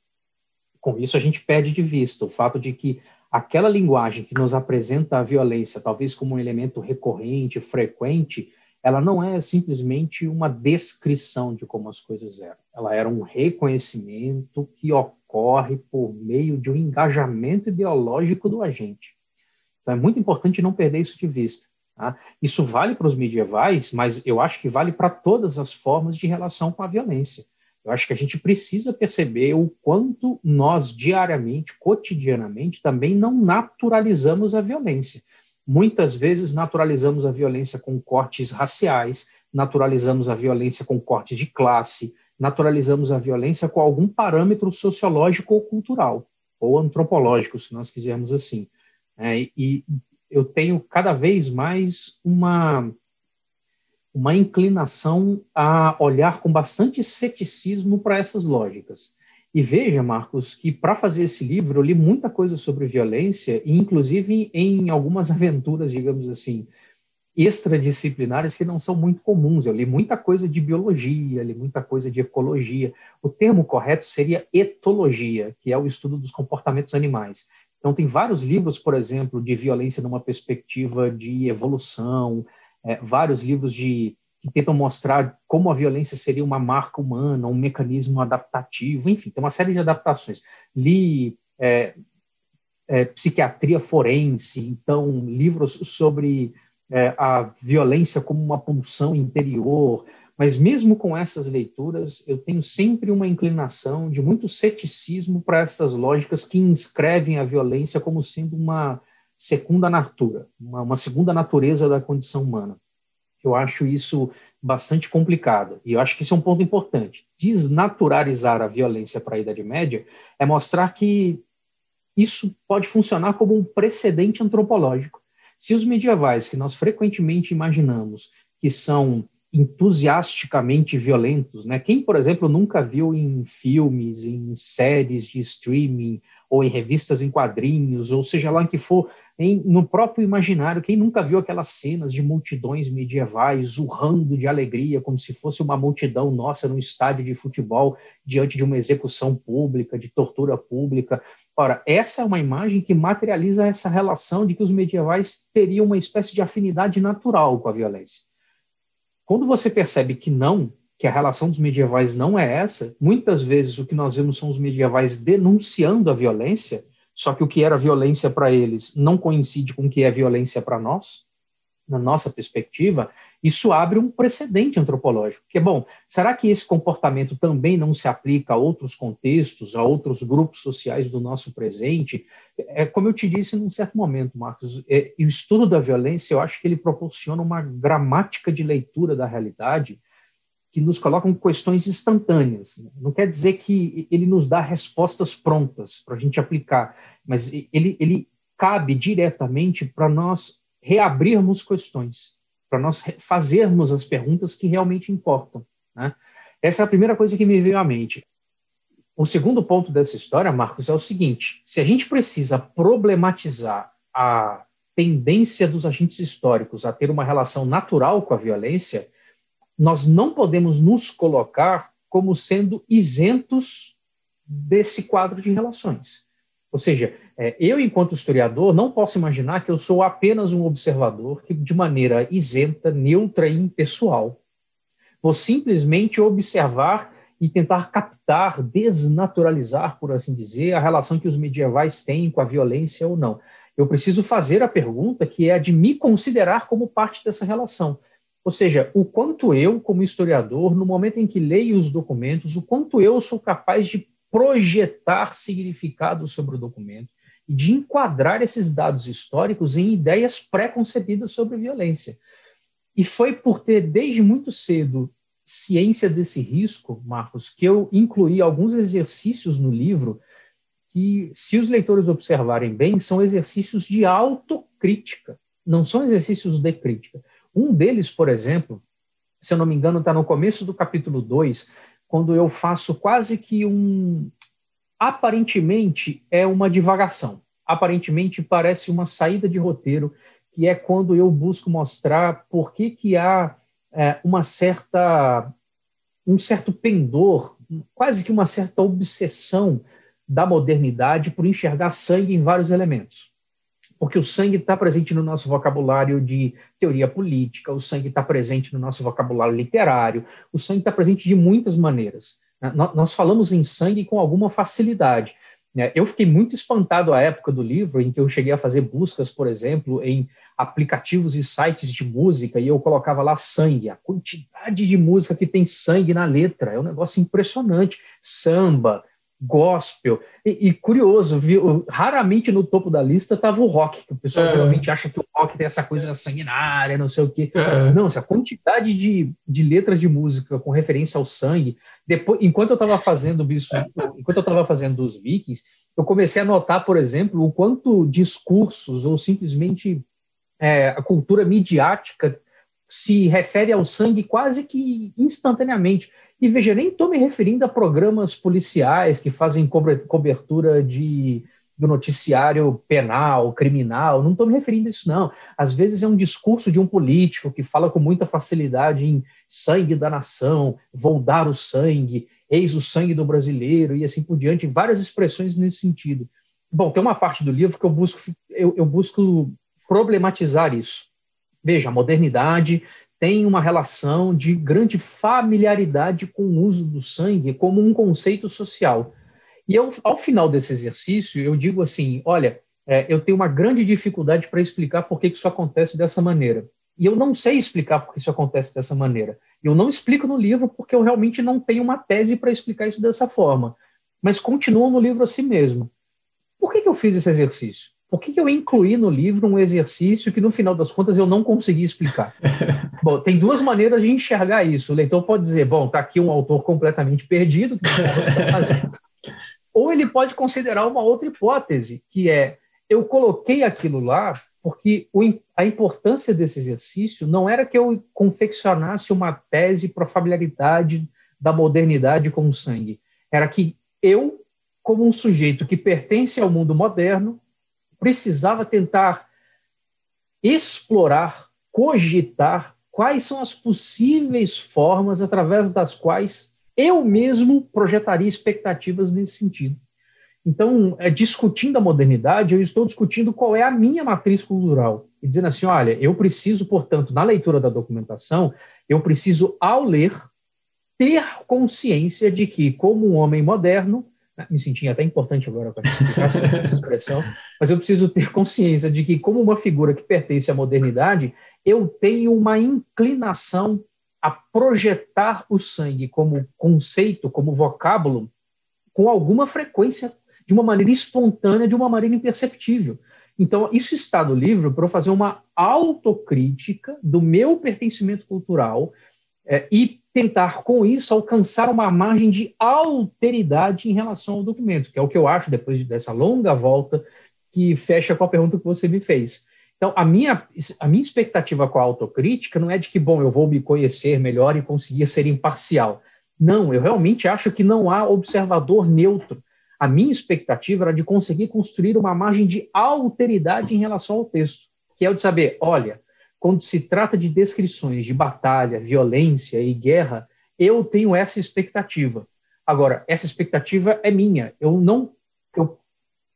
Com isso, a gente perde de vista o fato de que aquela linguagem que nos apresenta a violência, talvez como um elemento recorrente, frequente, ela não é simplesmente uma descrição de como as coisas eram. Ela era um reconhecimento que ocorre por meio de um engajamento ideológico do agente. Então é muito importante não perder isso de vista. Tá? Isso vale para os medievais, mas eu acho que vale para todas as formas de relação com a violência. Eu acho que a gente precisa perceber o quanto nós, diariamente, cotidianamente, também não naturalizamos a violência. Muitas vezes naturalizamos a violência com cortes raciais, naturalizamos a violência com cortes de classe, naturalizamos a violência com algum parâmetro sociológico ou cultural, ou antropológico, se nós quisermos assim. É, e eu tenho cada vez mais uma uma inclinação a olhar com bastante ceticismo para essas lógicas. E veja, Marcos, que para fazer esse livro eu li muita coisa sobre violência, e inclusive em algumas (laughs) aventuras, digamos assim, extradisciplinares que não são muito comuns. Eu li muita coisa de biologia, li muita coisa de ecologia. O termo correto seria etologia, que é o estudo dos comportamentos animais. Então, tem vários livros, por exemplo, de violência numa perspectiva de evolução, é, vários livros de que tentam mostrar como a violência seria uma marca humana, um mecanismo adaptativo, enfim, tem uma série de adaptações. Li é, é, psiquiatria forense, então livros sobre é, a violência como uma pulsão interior, mas mesmo com essas leituras, eu tenho sempre uma inclinação de muito ceticismo para essas lógicas que inscrevem a violência como sendo uma segunda natura, uma, uma segunda natureza da condição humana. Eu acho isso bastante complicado. E eu acho que isso é um ponto importante. Desnaturalizar a violência para a Idade Média é mostrar que isso pode funcionar como um precedente antropológico. Se os medievais, que nós frequentemente imaginamos que são entusiasticamente violentos, né? Quem, por exemplo, nunca viu em filmes, em séries de streaming ou em revistas em quadrinhos, ou seja lá em que for, em, no próprio imaginário, quem nunca viu aquelas cenas de multidões medievais urrando de alegria, como se fosse uma multidão nossa num estádio de futebol diante de uma execução pública, de tortura pública. Ora, essa é uma imagem que materializa essa relação de que os medievais teriam uma espécie de afinidade natural com a violência. Quando você percebe que não, que a relação dos medievais não é essa, muitas vezes o que nós vemos são os medievais denunciando a violência, só que o que era violência para eles não coincide com o que é violência para nós na nossa perspectiva, isso abre um precedente antropológico. Que é bom, será que esse comportamento também não se aplica a outros contextos, a outros grupos sociais do nosso presente? É como eu te disse num certo momento, Marcos, é, o estudo da violência, eu acho que ele proporciona uma gramática de leitura da realidade que nos coloca em questões instantâneas. Não quer dizer que ele nos dá respostas prontas para a gente aplicar, mas ele, ele cabe diretamente para nós reabrirmos questões, para nós fazermos as perguntas que realmente importam. Né? Essa é a primeira coisa que me veio à mente. O segundo ponto dessa história, Marcos, é o seguinte: se a gente precisa problematizar a tendência dos agentes históricos a ter uma relação natural com a violência, nós não podemos nos colocar como sendo isentos desse quadro de relações. Ou seja, é, eu, enquanto historiador, não posso imaginar que eu sou apenas um observador que, de maneira isenta, neutra e impessoal, vou simplesmente observar e tentar captar, desnaturalizar, por assim dizer, a relação que os medievais têm com a violência ou não. Eu preciso fazer a pergunta que é a de me considerar como parte dessa relação. Ou seja, o quanto eu, como historiador, no momento em que leio os documentos, o quanto eu sou capaz de projetar significado sobre o documento e de enquadrar esses dados históricos em ideias pré-concebidas sobre violência. E foi por ter, desde muito cedo, ciência desse risco, Marcos, que eu incluí alguns exercícios no livro que, se os leitores observarem bem, são exercícios de autocrítica, não são exercícios de crítica. Um deles, por exemplo, se eu não me engano, está no começo do capítulo 2, quando eu faço quase que um. Aparentemente é uma divagação. Aparentemente parece uma saída de roteiro, que é quando eu busco mostrar por que, que há é, uma certa. um certo pendor, quase que uma certa obsessão da modernidade por enxergar sangue em vários elementos porque o sangue está presente no nosso vocabulário de teoria política, o sangue está presente no nosso vocabulário literário, o sangue está presente de muitas maneiras. Né? Nós falamos em sangue com alguma facilidade. Né? Eu fiquei muito espantado à época do livro, em que eu cheguei a fazer buscas, por exemplo, em aplicativos e sites de música, e eu colocava lá sangue, a quantidade de música que tem sangue na letra, é um negócio impressionante. Samba, gospel. E, e, curioso, viu? Raramente no topo da lista estava o rock, que o pessoal é. geralmente acha que o rock tem essa coisa sanguinária, não sei o quê. É. Não, essa quantidade de, de letras de música com referência ao sangue. Depois, enquanto eu estava fazendo isso, enquanto eu estava fazendo os Vikings, eu comecei a notar, por exemplo, o quanto discursos ou simplesmente é, a cultura midiática se refere ao sangue quase que instantaneamente. E veja, nem estou me referindo a programas policiais que fazem cobertura de, do noticiário penal, criminal, não estou me referindo a isso, não. Às vezes é um discurso de um político que fala com muita facilidade em sangue da nação, vou dar o sangue, eis o sangue do brasileiro, e assim por diante, várias expressões nesse sentido. bom, tem uma parte do livro que eu busco, eu, eu busco problematizar isso. Veja, a modernidade tem uma relação de grande familiaridade com o uso do sangue como um conceito social. E eu, ao final desse exercício, eu digo assim: olha, é, eu tenho uma grande dificuldade para explicar por que isso acontece dessa maneira. E eu não sei explicar por que isso acontece dessa maneira. Eu não explico no livro porque eu realmente não tenho uma tese para explicar isso dessa forma. Mas continua no livro assim mesmo. Por que, que eu fiz esse exercício? Por que, que eu incluí no livro um exercício que, no final das contas, eu não consegui explicar? (laughs) bom, tem duas maneiras de enxergar isso. O leitor pode dizer, bom, está aqui um autor completamente perdido, que não o fazendo. (laughs) Ou ele pode considerar uma outra hipótese, que é, eu coloquei aquilo lá porque a importância desse exercício não era que eu confeccionasse uma tese para a familiaridade da modernidade com o sangue, era que eu, como um sujeito que pertence ao mundo moderno, precisava tentar explorar, cogitar quais são as possíveis formas através das quais eu mesmo projetaria expectativas nesse sentido. Então, é, discutindo a modernidade, eu estou discutindo qual é a minha matriz cultural. E dizendo assim: olha, eu preciso, portanto, na leitura da documentação, eu preciso, ao ler, ter consciência de que, como um homem moderno, me senti até importante agora para explicar (laughs) essa expressão, mas eu preciso ter consciência de que, como uma figura que pertence à modernidade, eu tenho uma inclinação a projetar o sangue como conceito, como vocábulo, com alguma frequência, de uma maneira espontânea, de uma maneira imperceptível. Então, isso está no livro para eu fazer uma autocrítica do meu pertencimento cultural é, e tentar, com isso, alcançar uma margem de alteridade em relação ao documento, que é o que eu acho, depois dessa longa volta, que fecha com a pergunta que você me fez. Então, a minha, a minha expectativa com a autocrítica não é de que, bom, eu vou me conhecer melhor e conseguir ser imparcial. Não, eu realmente acho que não há observador neutro. A minha expectativa era de conseguir construir uma margem de alteridade em relação ao texto, que é o de saber, olha, quando se trata de descrições de batalha, violência e guerra, eu tenho essa expectativa. Agora, essa expectativa é minha. Eu não eu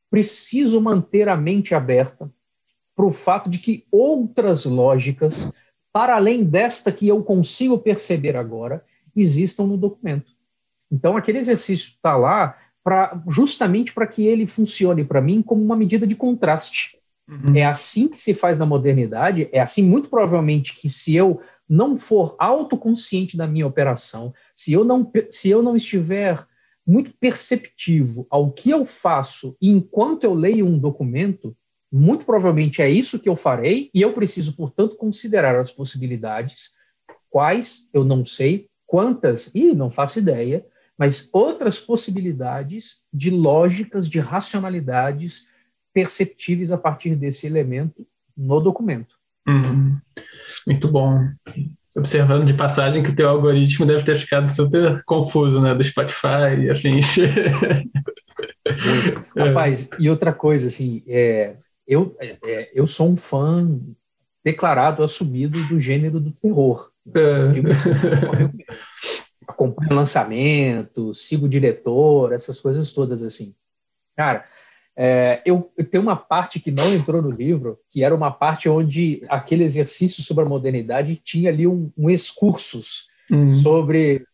preciso manter a mente aberta para o fato de que outras lógicas, para além desta que eu consigo perceber agora, existam no documento. Então, aquele exercício está lá pra, justamente para que ele funcione para mim como uma medida de contraste. Uhum. É assim que se faz na modernidade, é assim, muito provavelmente, que se eu não for autoconsciente da minha operação, se eu não, se eu não estiver muito perceptivo ao que eu faço enquanto eu leio um documento, muito provavelmente é isso que eu farei, e eu preciso, portanto, considerar as possibilidades, quais eu não sei, quantas, e não faço ideia, mas outras possibilidades de lógicas, de racionalidades perceptíveis a partir desse elemento no documento. Uhum. Muito bom. Observando de passagem que o teu algoritmo deve ter ficado super confuso, né, do Spotify e afins. (laughs) Rapaz, e outra coisa, assim, é, eu, é, eu sou um fã declarado, assumido do gênero do terror. É. Acompanho o lançamento, sigo o diretor, essas coisas todas assim. Cara, é, eu, eu tenho uma parte que não entrou no livro, que era uma parte onde aquele exercício sobre a modernidade tinha ali um, um excursus uhum. sobre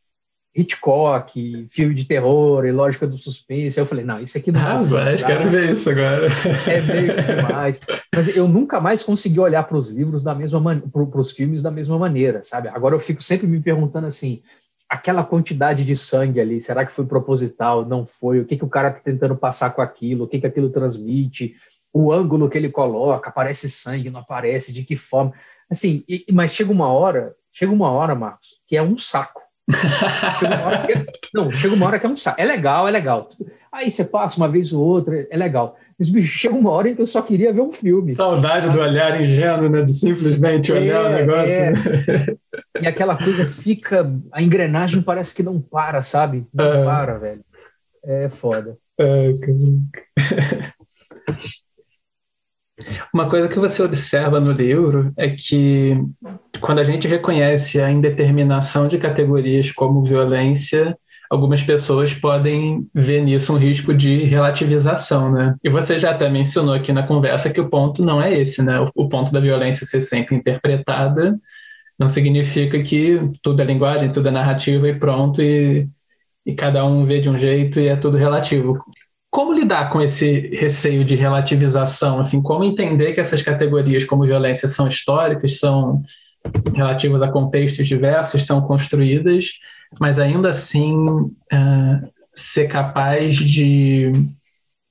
Hitchcock, filme de terror e lógica do suspense. Eu falei, não, isso aqui não ah, vai quero ver isso agora. É meio demais. Mas eu nunca mais consegui olhar para os livros da mesma maneira, para os filmes da mesma maneira, sabe? Agora eu fico sempre me perguntando assim, aquela quantidade de sangue ali, será que foi proposital? Não foi? O que, que o cara está tentando passar com aquilo? O que, que aquilo transmite? O ângulo que ele coloca, aparece sangue, não aparece, de que forma? Assim, e, mas chega uma hora, chega uma hora, Marcos, que é um saco. (laughs) chega uma hora que é, não, chega uma hora que é um saco. É legal, é legal. Aí você passa uma vez ou outra, é legal. Mas, bicho, chega uma hora em que eu só queria ver um filme. Saudade sabe? do olhar ingênuo, né? De simplesmente é, olhar o negócio. É. Né? E aquela coisa fica. A engrenagem parece que não para, sabe? Não é. para, velho. É foda. É, Uma coisa que você observa no livro é que quando a gente reconhece a indeterminação de categorias como violência, algumas pessoas podem ver nisso um risco de relativização, né? E você já até mencionou aqui na conversa que o ponto não é esse, né? O ponto da violência ser sempre interpretada não significa que tudo é linguagem, tudo é narrativa e pronto, e, e cada um vê de um jeito e é tudo relativo. Como lidar com esse receio de relativização? Assim, como entender que essas categorias como violência são históricas, são relativas a contextos diversos, são construídas, mas ainda assim uh, ser capaz de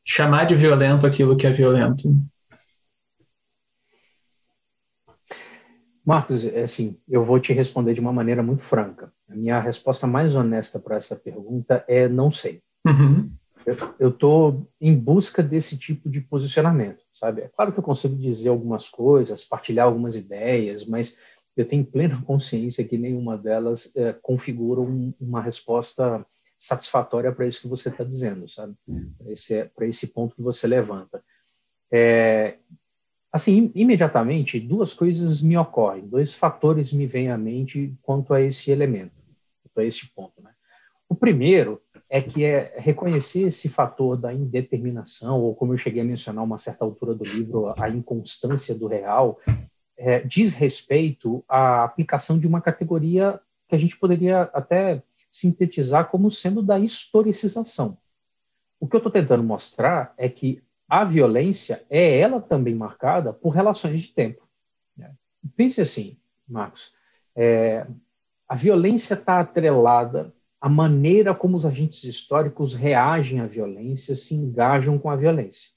chamar de violento aquilo que é violento? Marcos, é assim, eu vou te responder de uma maneira muito franca. A minha resposta mais honesta para essa pergunta é não sei. Uhum. Eu estou em busca desse tipo de posicionamento, sabe? É claro que eu consigo dizer algumas coisas, partilhar algumas ideias, mas eu tenho plena (laughs) consciência que nenhuma delas é, configura um, uma resposta satisfatória para isso que você está dizendo, sabe? Para esse, esse ponto que você levanta. É, Assim, imediatamente, duas coisas me ocorrem, dois fatores me vêm à mente quanto a esse elemento, quanto a esse ponto. Né? O primeiro é que é reconhecer esse fator da indeterminação, ou como eu cheguei a mencionar uma certa altura do livro, a inconstância do real, é, diz respeito à aplicação de uma categoria que a gente poderia até sintetizar como sendo da historicização. O que eu estou tentando mostrar é que a violência é ela também marcada por relações de tempo. Né? Pense assim, Marcos, é, a violência está atrelada à maneira como os agentes históricos reagem à violência, se engajam com a violência.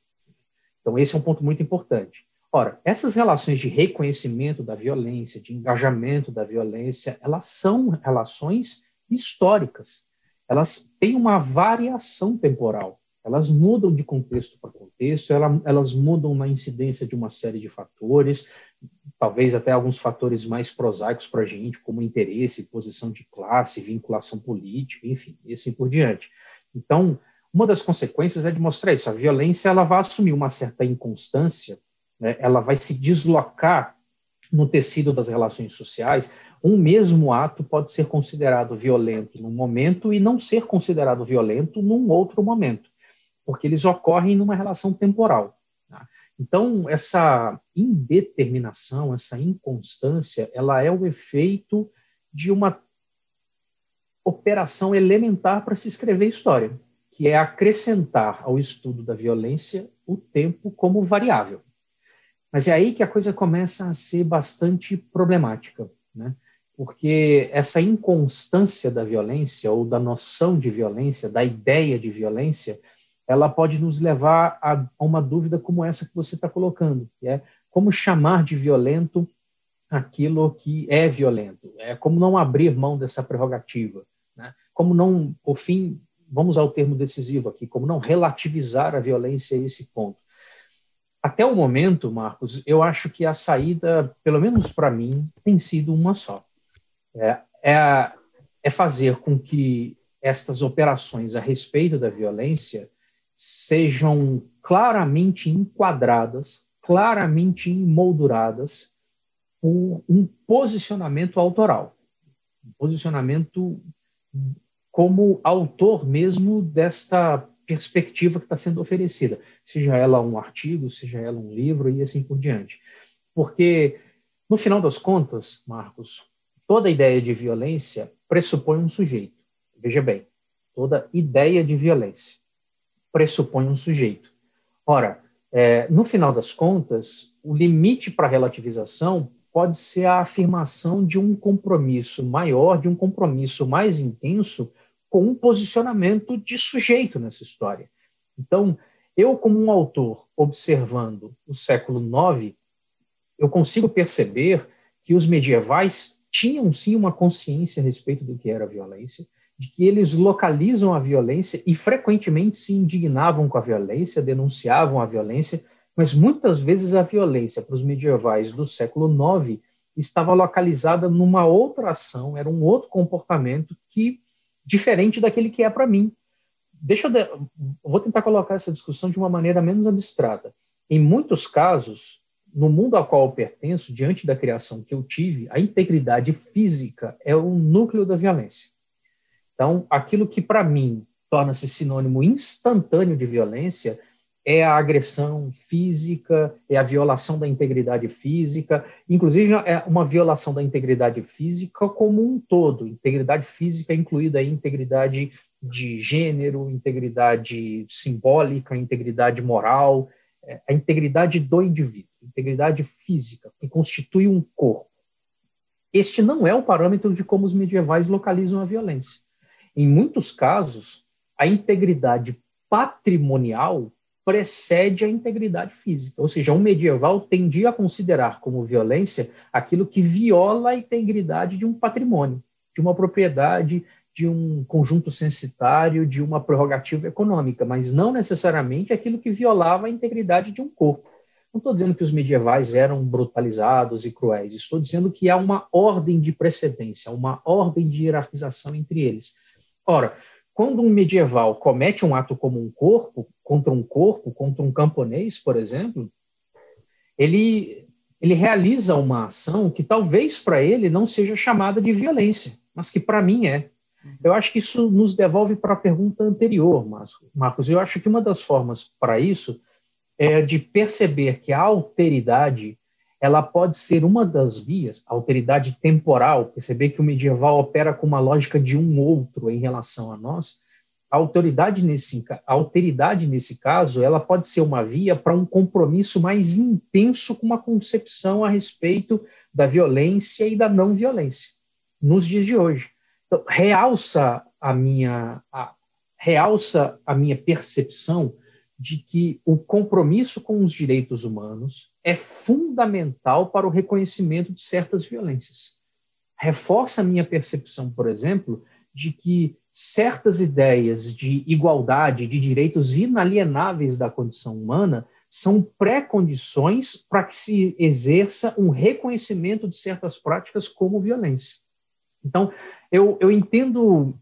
Então, esse é um ponto muito importante. Ora, essas relações de reconhecimento da violência, de engajamento da violência, elas são relações históricas. Elas têm uma variação temporal. Elas mudam de contexto para contexto, elas mudam na incidência de uma série de fatores, talvez até alguns fatores mais prosaicos para a gente, como interesse, posição de classe, vinculação política, enfim, e assim por diante. Então, uma das consequências é de mostrar isso. A violência ela vai assumir uma certa inconstância, né? ela vai se deslocar no tecido das relações sociais. Um mesmo ato pode ser considerado violento num momento e não ser considerado violento num outro momento porque eles ocorrem numa relação temporal. Tá? Então, essa indeterminação, essa inconstância, ela é o efeito de uma operação elementar para se escrever história, que é acrescentar ao estudo da violência o tempo como variável. Mas é aí que a coisa começa a ser bastante problemática, né? porque essa inconstância da violência, ou da noção de violência, da ideia de violência, ela pode nos levar a, uma dúvida como essa que você está colocando, que é como chamar de violento aquilo que é violento, é como não abrir mão dessa prerrogativa, né? como não, por fim, vamos ao termo decisivo aqui, como não relativizar a violência a esse ponto. Até o momento, Marcos, eu acho que a saída, pelo menos para mim, tem sido uma só. É, é, é fazer com que estas operações a respeito da violência sejam claramente enquadradas, claramente emolduradas por um posicionamento autoral, um posicionamento como autor mesmo desta perspectiva que está sendo oferecida, seja ela um artigo, seja ela um livro e assim por diante. Porque, no final das contas, Marcos, toda ideia de violência pressupõe um sujeito. Veja bem, toda ideia de violência pressupõe um sujeito. Ora, é, no final das contas, o limite para a relativização pode ser a afirmação de um compromisso maior, de um compromisso mais intenso com um posicionamento de sujeito nessa história. Então, eu, como um autor, observando o século IX, eu consigo perceber que os medievais tinham sim uma consciência a respeito do que era violência, de que eles localizam a violência e frequentemente se indignavam com a violência, denunciavam a violência, mas muitas vezes a violência para os medievais do século IX estava localizada numa outra ação, era um outro comportamento que diferente daquele que é para mim. Deixa eu, de... vou tentar colocar essa discussão de uma maneira menos abstrata. Em muitos casos, no mundo ao qual eu pertenço, diante da criação que eu tive, a integridade física é o núcleo da violência. Então, aquilo que para mim torna-se sinônimo instantâneo de violência é a agressão física, é a violação da integridade física, inclusive é uma violação da integridade física como um todo, integridade física incluída aí integridade de gênero, integridade simbólica, integridade moral, é, a integridade do indivíduo, integridade física, que constitui um corpo. Este não é o parâmetro de como os medievais localizam a violência. Em muitos casos, a integridade patrimonial precede a integridade física. Ou seja, um medieval tendia a considerar como violência aquilo que viola a integridade de um patrimônio, de uma propriedade, de um conjunto censitário, de uma prerrogativa econômica, mas não necessariamente aquilo que violava a integridade de um corpo. Não estou dizendo que os medievais eram brutalizados e cruéis, estou dizendo que há uma ordem de precedência, uma ordem de hierarquização entre eles. Ora, quando um medieval comete um ato como um corpo, contra um corpo, contra um camponês, por exemplo, ele, ele realiza uma ação que talvez para ele não seja chamada de violência, mas que para mim é. Eu acho que isso nos devolve para a pergunta anterior, Marcos. Eu acho que uma das formas para isso é de perceber que a alteridade ela pode ser uma das vias, a alteridade temporal, perceber que o medieval opera com uma lógica de um outro em relação a nós, a autoridade nesse, a alteridade nesse caso, ela pode ser uma via para um compromisso mais intenso com uma concepção a respeito da violência e da não violência nos dias de hoje. Então, realça a minha a, realça a minha percepção de que o compromisso com os direitos humanos é fundamental para o reconhecimento de certas violências. Reforça a minha percepção, por exemplo, de que certas ideias de igualdade, de direitos inalienáveis da condição humana, são pré-condições para que se exerça um reconhecimento de certas práticas como violência. Então, eu, eu entendo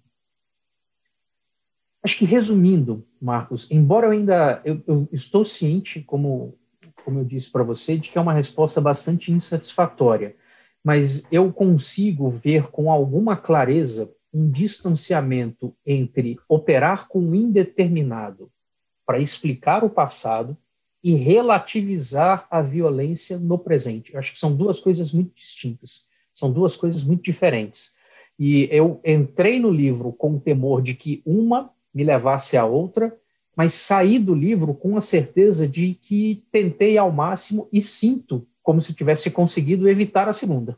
Acho que resumindo, Marcos, embora eu ainda eu, eu estou ciente, como, como eu disse para você, de que é uma resposta bastante insatisfatória, mas eu consigo ver com alguma clareza um distanciamento entre operar com o indeterminado para explicar o passado e relativizar a violência no presente. Eu acho que são duas coisas muito distintas, são duas coisas muito diferentes. E eu entrei no livro com o temor de que uma me levasse a outra, mas saí do livro com a certeza de que tentei ao máximo e sinto como se tivesse conseguido evitar a segunda.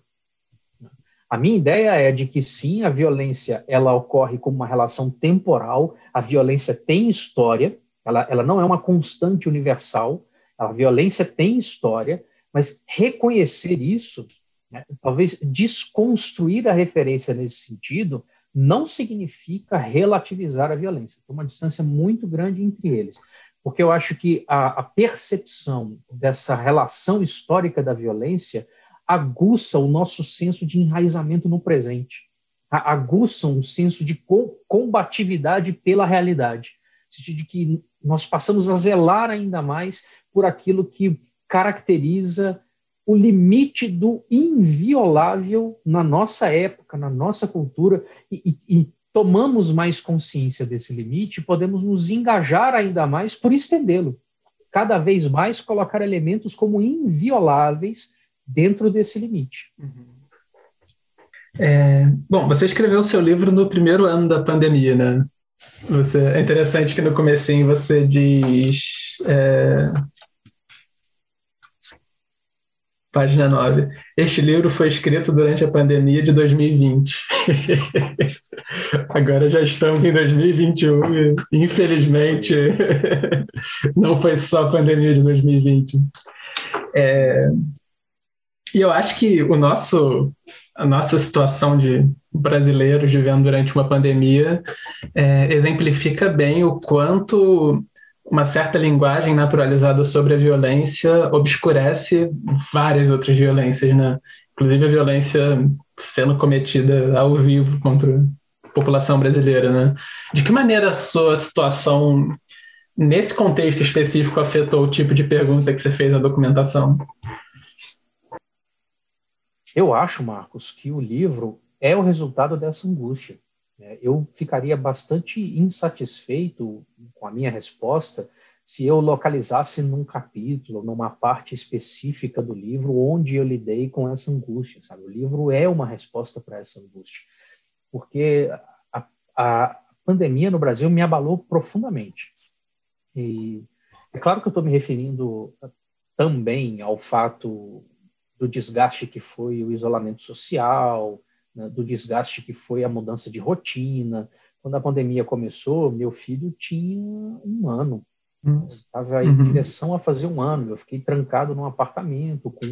A minha ideia é de que sim, a violência ela ocorre como uma relação temporal, a violência tem história, ela, ela não é uma constante universal, a violência tem história, mas reconhecer isso, né, talvez desconstruir a referência nesse sentido, não significa relativizar a violência. Tem uma distância muito grande entre eles. Porque eu acho que a, a percepção dessa relação histórica da violência aguça o nosso senso de enraizamento no presente, aguça um senso de combatividade pela realidade, no sentido de que nós passamos a zelar ainda mais por aquilo que caracteriza o limite do inviolável na nossa época, na nossa cultura, e, e, e tomamos mais consciência desse limite, podemos nos engajar ainda mais por estendê-lo. Cada vez mais colocar elementos como invioláveis dentro desse limite. Uhum. É, bom, você escreveu o seu livro no primeiro ano da pandemia, né? Você, é interessante que no comecinho você diz é, Página 9. Este livro foi escrito durante a pandemia de 2020. (laughs) Agora já estamos em 2021 e, infelizmente, (laughs) não foi só a pandemia de 2020. É, e eu acho que o nosso, a nossa situação de brasileiros vivendo durante uma pandemia é, exemplifica bem o quanto uma certa linguagem naturalizada sobre a violência obscurece várias outras violências, né? Inclusive a violência sendo cometida ao vivo contra a população brasileira, né? De que maneira a sua situação nesse contexto específico afetou o tipo de pergunta que você fez na documentação? Eu acho, Marcos, que o livro é o resultado dessa angústia. É, eu ficaria bastante insatisfeito com a minha resposta se eu localizasse num capítulo, numa parte específica do livro, onde eu lidei com essa angústia, sabe? O livro é uma resposta para essa angústia, porque a, a pandemia no Brasil me abalou profundamente. E é claro que eu estou me referindo também ao fato do desgaste que foi o isolamento social, né, do desgaste que foi a mudança de rotina. Quando a pandemia começou, meu filho tinha um ano. Estava uhum. em direção a fazer um ano. Eu fiquei trancado num apartamento com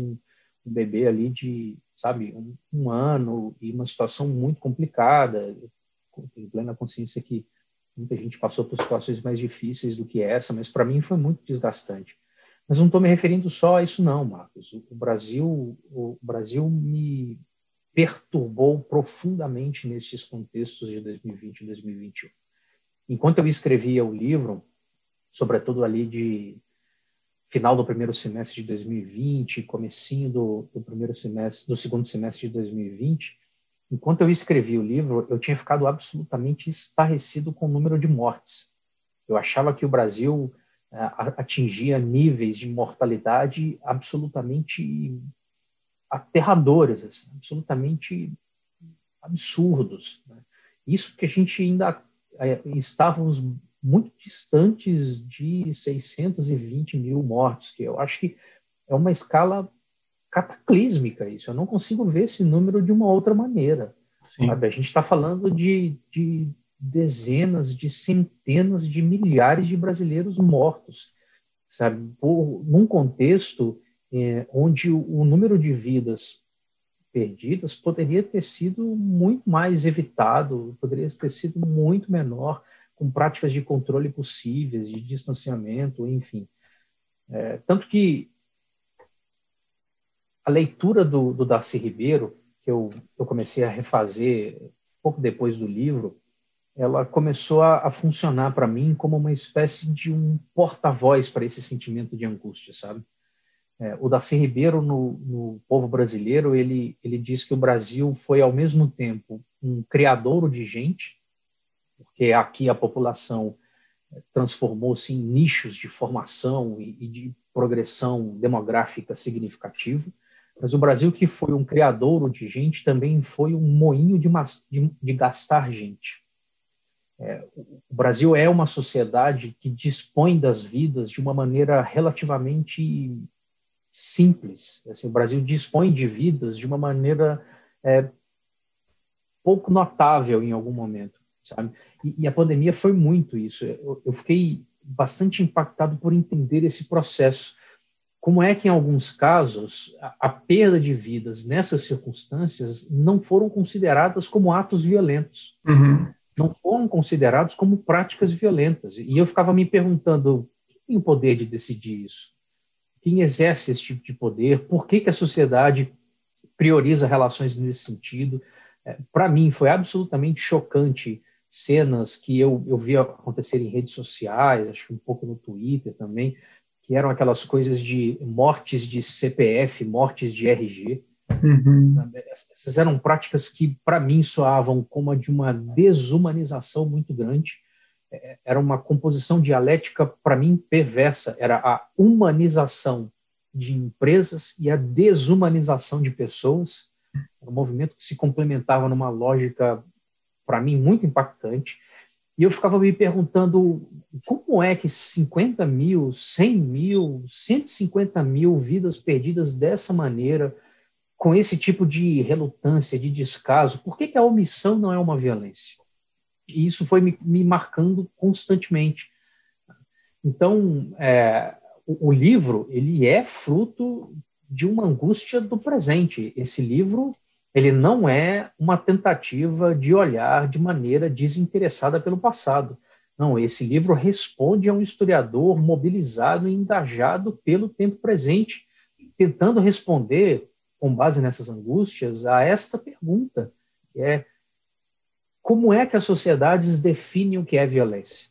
um bebê ali de, sabe, um, um ano e uma situação muito complicada. Tenho plena consciência que muita gente passou por situações mais difíceis do que essa, mas para mim foi muito desgastante. Mas não estou me referindo só a isso, não, Marcos. O Brasil, o Brasil me perturbou profundamente nesses contextos de 2020 e 2021. Enquanto eu escrevia o livro, sobretudo ali de final do primeiro semestre de 2020, comecinho do, do primeiro semestre, do segundo semestre de 2020, enquanto eu escrevi o livro, eu tinha ficado absolutamente estarrecido com o número de mortes. Eu achava que o Brasil atingia níveis de mortalidade absolutamente aterradores, assim, absolutamente absurdos. Né? Isso que a gente ainda é, estávamos muito distantes de 620 mil mortos, que eu acho que é uma escala cataclísmica isso. Eu não consigo ver esse número de uma outra maneira. Sabe? A gente está falando de, de dezenas, de centenas de milhares de brasileiros mortos, sabe? Por, num contexto é, onde o, o número de vidas perdidas poderia ter sido muito mais evitado, poderia ter sido muito menor, com práticas de controle possíveis, de distanciamento, enfim. É, tanto que a leitura do, do Darcy Ribeiro, que eu, eu comecei a refazer pouco depois do livro, ela começou a, a funcionar para mim como uma espécie de um porta-voz para esse sentimento de angústia, sabe? É, o Darcy Ribeiro, no, no, Povo Brasileiro, ele, ele diz que o Brasil foi, ao mesmo tempo, um criador de gente, porque aqui a população é, transformou-se em nichos de formação e, e, de progressão demográfica significativo, mas o Brasil, que foi um criador de gente, também foi um moinho de, de, de gastar gente. É, o Brasil é uma sociedade que dispõe das vidas de uma maneira relativamente simples. Assim, o Brasil dispõe de vidas de uma maneira é, pouco notável em algum momento, sabe? E, e a pandemia foi muito isso. Eu, eu, fiquei bastante impactado por entender esse processo. Como é que, em alguns casos, a, a perda de vidas nessas circunstâncias não foram consideradas como atos violentos, uhum. Não foram considerados como práticas violentas. E eu ficava me perguntando: quem tem o poder de decidir isso? quem exerce esse tipo de poder, por que, que a sociedade prioriza relações nesse sentido. É, Para mim, foi absolutamente chocante cenas que eu, eu vi acontecer em redes sociais, acho que um pouco no Twitter também, que eram aquelas coisas de mortes de CPF, mortes de RG. Uhum. Essas eram práticas que, para mim, soavam como a de uma desumanização muito grande era uma composição dialética, para mim, perversa. Era a humanização de empresas e a desumanização de pessoas. Era um movimento que se complementava numa lógica, para mim, muito impactante. E eu ficava me perguntando como é que 50 mil, 100 mil, 150 mil vidas perdidas dessa maneira, com esse tipo de relutância, de descaso, por que, que a omissão não é uma violência? E isso foi me, me marcando constantemente. Então, é, o, o, livro ele é fruto de uma angústia do presente. Esse livro ele não é uma tentativa de olhar de maneira desinteressada pelo passado. Não, esse livro responde a um historiador mobilizado e engajado pelo tempo presente, tentando responder, com base nessas angústias, a esta pergunta, que é como é que as sociedades definem o que é violência?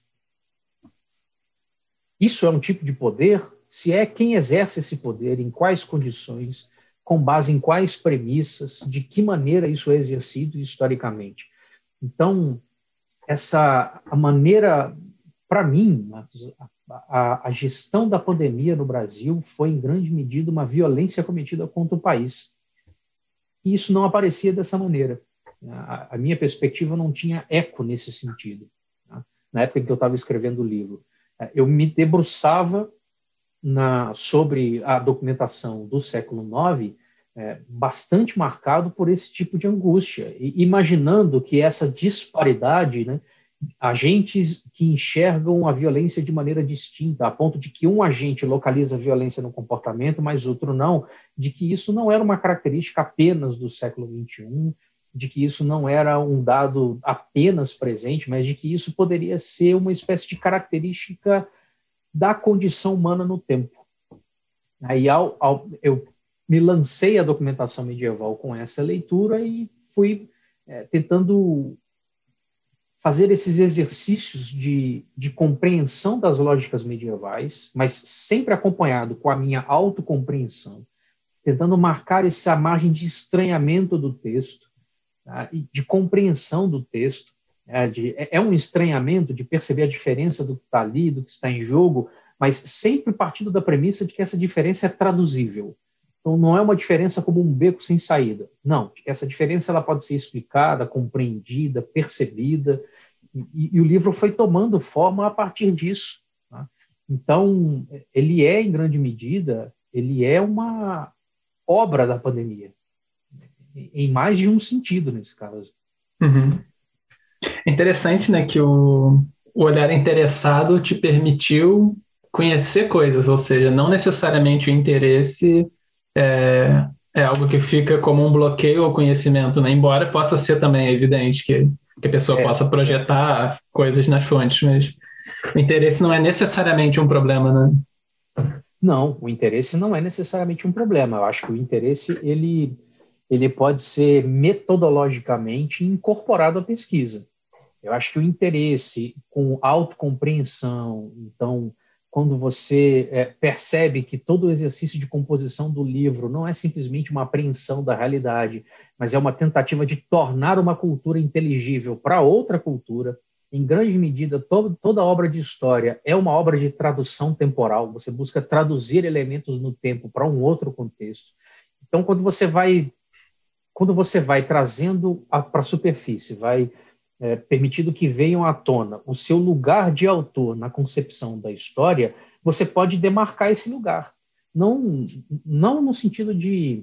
Isso é um tipo de poder? Se é quem exerce esse poder, em quais condições, com base em quais premissas, de que maneira isso é exercido historicamente? Então, essa a maneira, para mim, a, a, gestão da pandemia no Brasil foi, em grande medida, uma violência cometida contra o país. E isso não aparecia dessa maneira. A, a minha perspectiva não tinha eco nesse sentido. Tá? Na época em que eu estava escrevendo o livro, eu me debruçava na, sobre a documentação do século IX é, bastante marcado por esse tipo de angústia, e imaginando que essa disparidade, né, agentes que enxergam a violência de maneira distinta, a ponto de que um agente localiza a violência no comportamento, mas outro não, de que isso não era uma característica apenas do século XXI, de que isso não era um dado apenas presente, mas de que isso poderia ser uma espécie de característica da condição humana no tempo. Aí ao, ao, eu me lancei à documentação medieval com essa leitura e fui é, tentando fazer esses exercícios de, de compreensão das lógicas medievais, mas sempre acompanhado com a minha autocompreensão, tentando marcar essa margem de estranhamento do texto, tá? de compreensão do texto, é, de, é, é um estranhamento de perceber a diferença do que está ali, do que está em jogo, mas sempre partindo da premissa de que essa diferença é traduzível. Então, não é uma diferença como um beco sem saída. Não, essa diferença ela pode ser explicada, compreendida, percebida, e, e o livro foi tomando forma a partir disso. Tá? Então, ele é, em grande medida, ele é uma obra da pandemia, em mais de um sentido, nesse caso. Uhum. Interessante, né, que o olhar interessado te permitiu conhecer coisas, ou seja, não necessariamente o interesse é, é algo que fica como um bloqueio ao conhecimento, né? embora possa ser também evidente que, que a pessoa é. possa projetar coisas nas fontes, mas o interesse não é necessariamente um problema, né? Não, o interesse não é necessariamente um problema. Eu acho que o interesse ele, ele pode ser metodologicamente incorporado à pesquisa. Eu acho que o interesse com autocompreensão, então, quando você é, percebe que todo o exercício de composição do livro não é simplesmente uma apreensão da realidade, mas é uma tentativa de tornar uma cultura inteligível para outra cultura, em grande medida, toda obra de história é uma obra de tradução temporal, você busca traduzir elementos no tempo para um outro contexto. Então, quando você vai quando você vai trazendo para a superfície, vai é, permitido que venham à tona o seu lugar de autor na concepção da história, você pode demarcar esse lugar. Não, não no sentido de,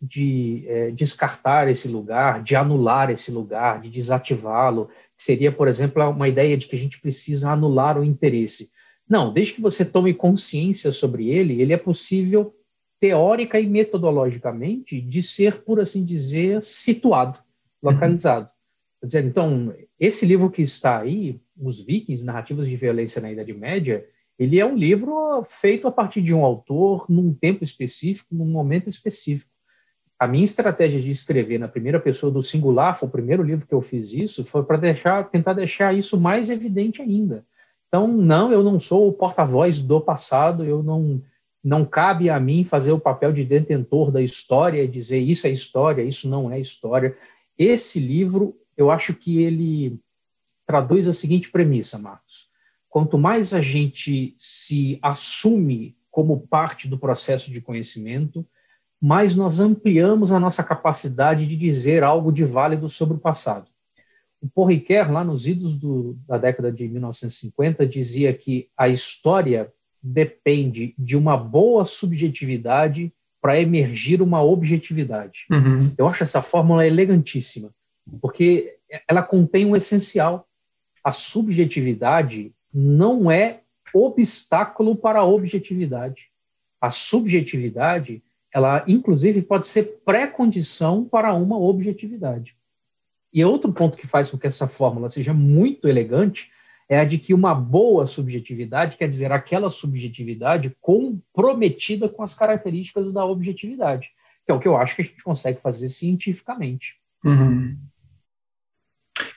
de é, descartar esse lugar, de anular esse lugar, de desativá-lo, seria, por exemplo, uma ideia de que a gente precisa anular o interesse. Não, desde que você tome consciência sobre ele, ele é possível, teórica e metodologicamente, de ser, por assim dizer, situado, localizado. Quer dizer, então, esse livro que está aí, Os Vikings, Narrativas de Violência na Idade Média, ele é um livro feito a partir de um autor, num tempo específico, num momento específico. A minha estratégia de escrever na primeira pessoa do singular, foi o primeiro livro que eu fiz isso, foi para deixar, tentar deixar isso mais evidente ainda. Então, não, eu não sou o porta-voz do passado, eu não não cabe a mim fazer o papel de detentor da história dizer isso é história, isso não é história. Esse livro eu acho que ele traduz a seguinte premissa, Marcos. Quanto mais a gente se assume como parte do processo de conhecimento, mais nós ampliamos a nossa capacidade de dizer algo de válido sobre o passado. O Paul Ricoeur, lá nos idos do, da década de 1950, dizia que a história depende de uma boa subjetividade para emergir uma objetividade. Uhum. Eu acho essa fórmula elegantíssima porque ela contém um essencial. A subjetividade não é obstáculo para a objetividade. A subjetividade, ela inclusive pode ser pré-condição para uma objetividade. E outro ponto que faz com que essa fórmula seja muito elegante é a de que uma boa subjetividade quer dizer aquela subjetividade comprometida com as características da objetividade, que é o que eu acho que a gente consegue fazer cientificamente. Uhum.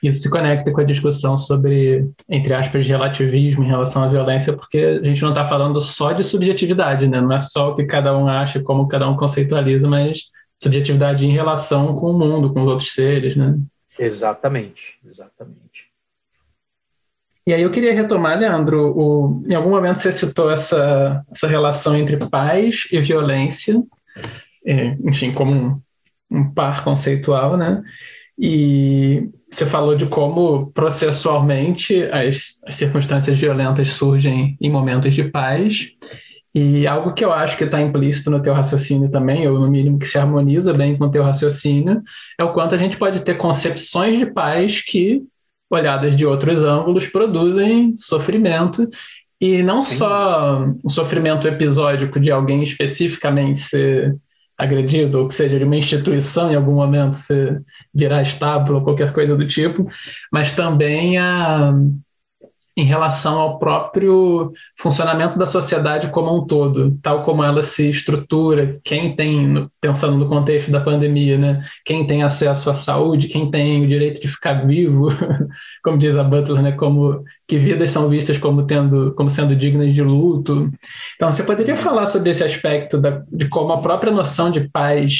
Isso se conecta com a discussão sobre, entre aspas, relativismo em relação à violência, porque a gente não está falando só de subjetividade, né? Não é só o que cada um acha, como cada um conceitualiza, mas subjetividade em relação com o mundo, com os outros seres, né? Exatamente, exatamente. E aí eu queria retomar, Leandro, o, em algum momento você citou essa, essa relação entre paz e violência, é, enfim, como um, um par conceitual, né? E você falou de como processualmente as, as circunstâncias violentas surgem em momentos de paz. E algo que eu acho que está implícito no teu raciocínio também, ou no mínimo que se harmoniza bem com o teu raciocínio, é o quanto a gente pode ter concepções de paz que, olhadas de outros ângulos, produzem sofrimento. E não Sim. só um sofrimento episódico de alguém especificamente ser agredido, ou que seja, de uma instituição em algum momento se virar estábulo ou qualquer coisa do tipo, mas também a, em relação ao próprio funcionamento da sociedade como um todo, tal como ela se estrutura, quem tem, pensando no contexto da pandemia, né, quem tem acesso à saúde, quem tem o direito de ficar vivo, (laughs) como diz a Butler, né, como que vidas são vistas como tendo, como sendo dignas de luto. Então, você poderia falar sobre esse aspecto da, de como a própria noção de paz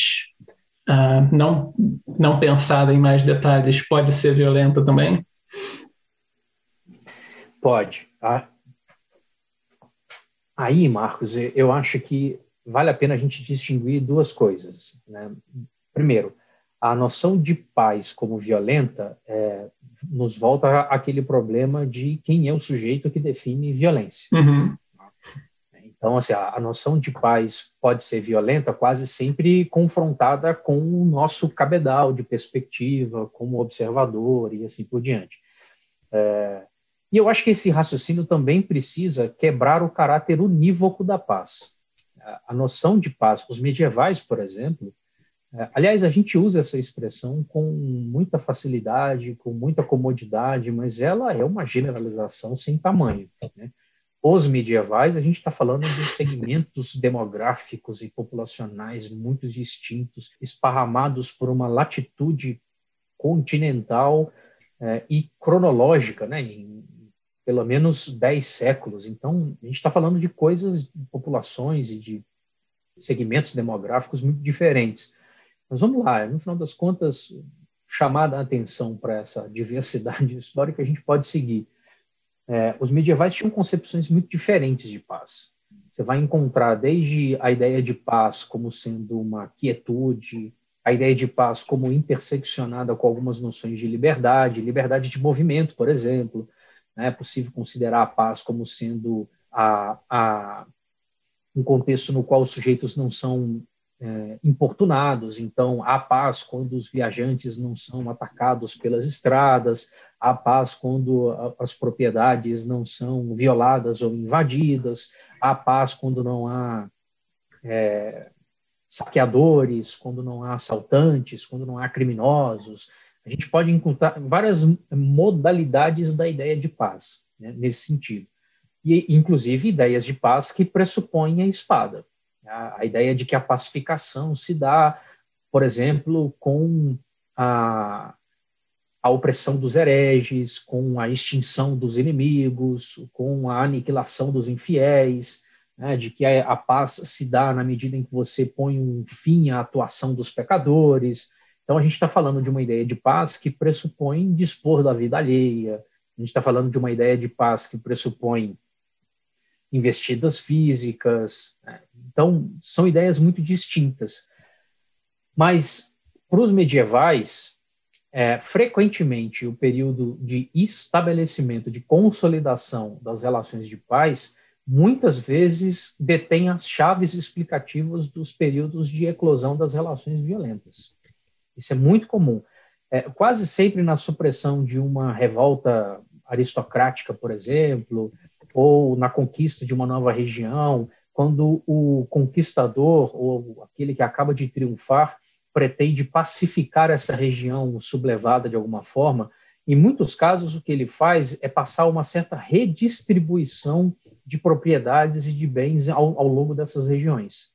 uh, não não pensada em mais detalhes pode ser violenta também? Pode. Tá? Aí, Marcos, eu acho que vale a pena a gente distinguir duas coisas. Né? Primeiro, a noção de paz como violenta é, nos volta àquele problema de quem é o sujeito que define violência. Uhum. Então, assim, a, a, noção de paz pode ser violenta quase sempre confrontada com o nosso cabedal de perspectiva, como observador e assim por diante. É, e eu acho que esse raciocínio também precisa quebrar o caráter unívoco da paz. A noção de paz, os medievais, por exemplo, é, aliás, a gente usa essa expressão com muita facilidade, com muita comodidade, mas ela é uma generalização sem tamanho. Né? Os medievais, a gente está falando de segmentos demográficos e populacionais muito distintos, esparramados por uma latitude continental é, e cronológica, né, em pelo menos 10 séculos. Então, a gente está falando de coisas, de populações e de segmentos demográficos muito diferentes. Mas vamos lá, no final das contas, chamada a atenção para essa diversidade (laughs) histórica, a gente pode seguir. É, os medievais tinham concepções muito diferentes de paz. Você vai encontrar desde a ideia de paz como sendo uma quietude, a ideia de paz como interseccionada com algumas noções de liberdade, liberdade de movimento, por exemplo? É possível considerar a paz como sendo a, a, um contexto no qual os sujeitos não são é, importunados, então há paz quando os viajantes não são atacados pelas estradas, há paz quando as propriedades não são violadas ou invadidas, há paz quando não há é, saqueadores, quando não há assaltantes, quando não há criminosos, a gente pode encontrar várias modalidades da ideia de paz, né, nesse sentido. E, inclusive, ideias de paz que pressupõem a espada. A, a ideia de que a pacificação se dá, por exemplo, com a, a opressão dos hereges, com a extinção dos inimigos, com a aniquilação dos infiéis, né, de que a, a, paz se dá na medida em que você põe um fim à atuação dos pecadores, então, a gente está falando de uma ideia de paz que pressupõe dispor da vida alheia, a gente está falando de uma ideia de paz que pressupõe investidas físicas. Né? Então, são ideias muito distintas. Mas, para os medievais, é, frequentemente, o período de estabelecimento, de consolidação das relações de paz, muitas vezes detém as chaves explicativas dos períodos de eclosão das relações violentas. Isso é muito comum. É, quase sempre na supressão de uma revolta aristocrática, por exemplo, ou na conquista de uma nova região, quando o conquistador ou aquele que acaba de triunfar pretende pacificar essa região sublevada de alguma forma, em muitos casos o que ele faz é passar uma certa redistribuição de propriedades e de bens ao, ao longo dessas regiões.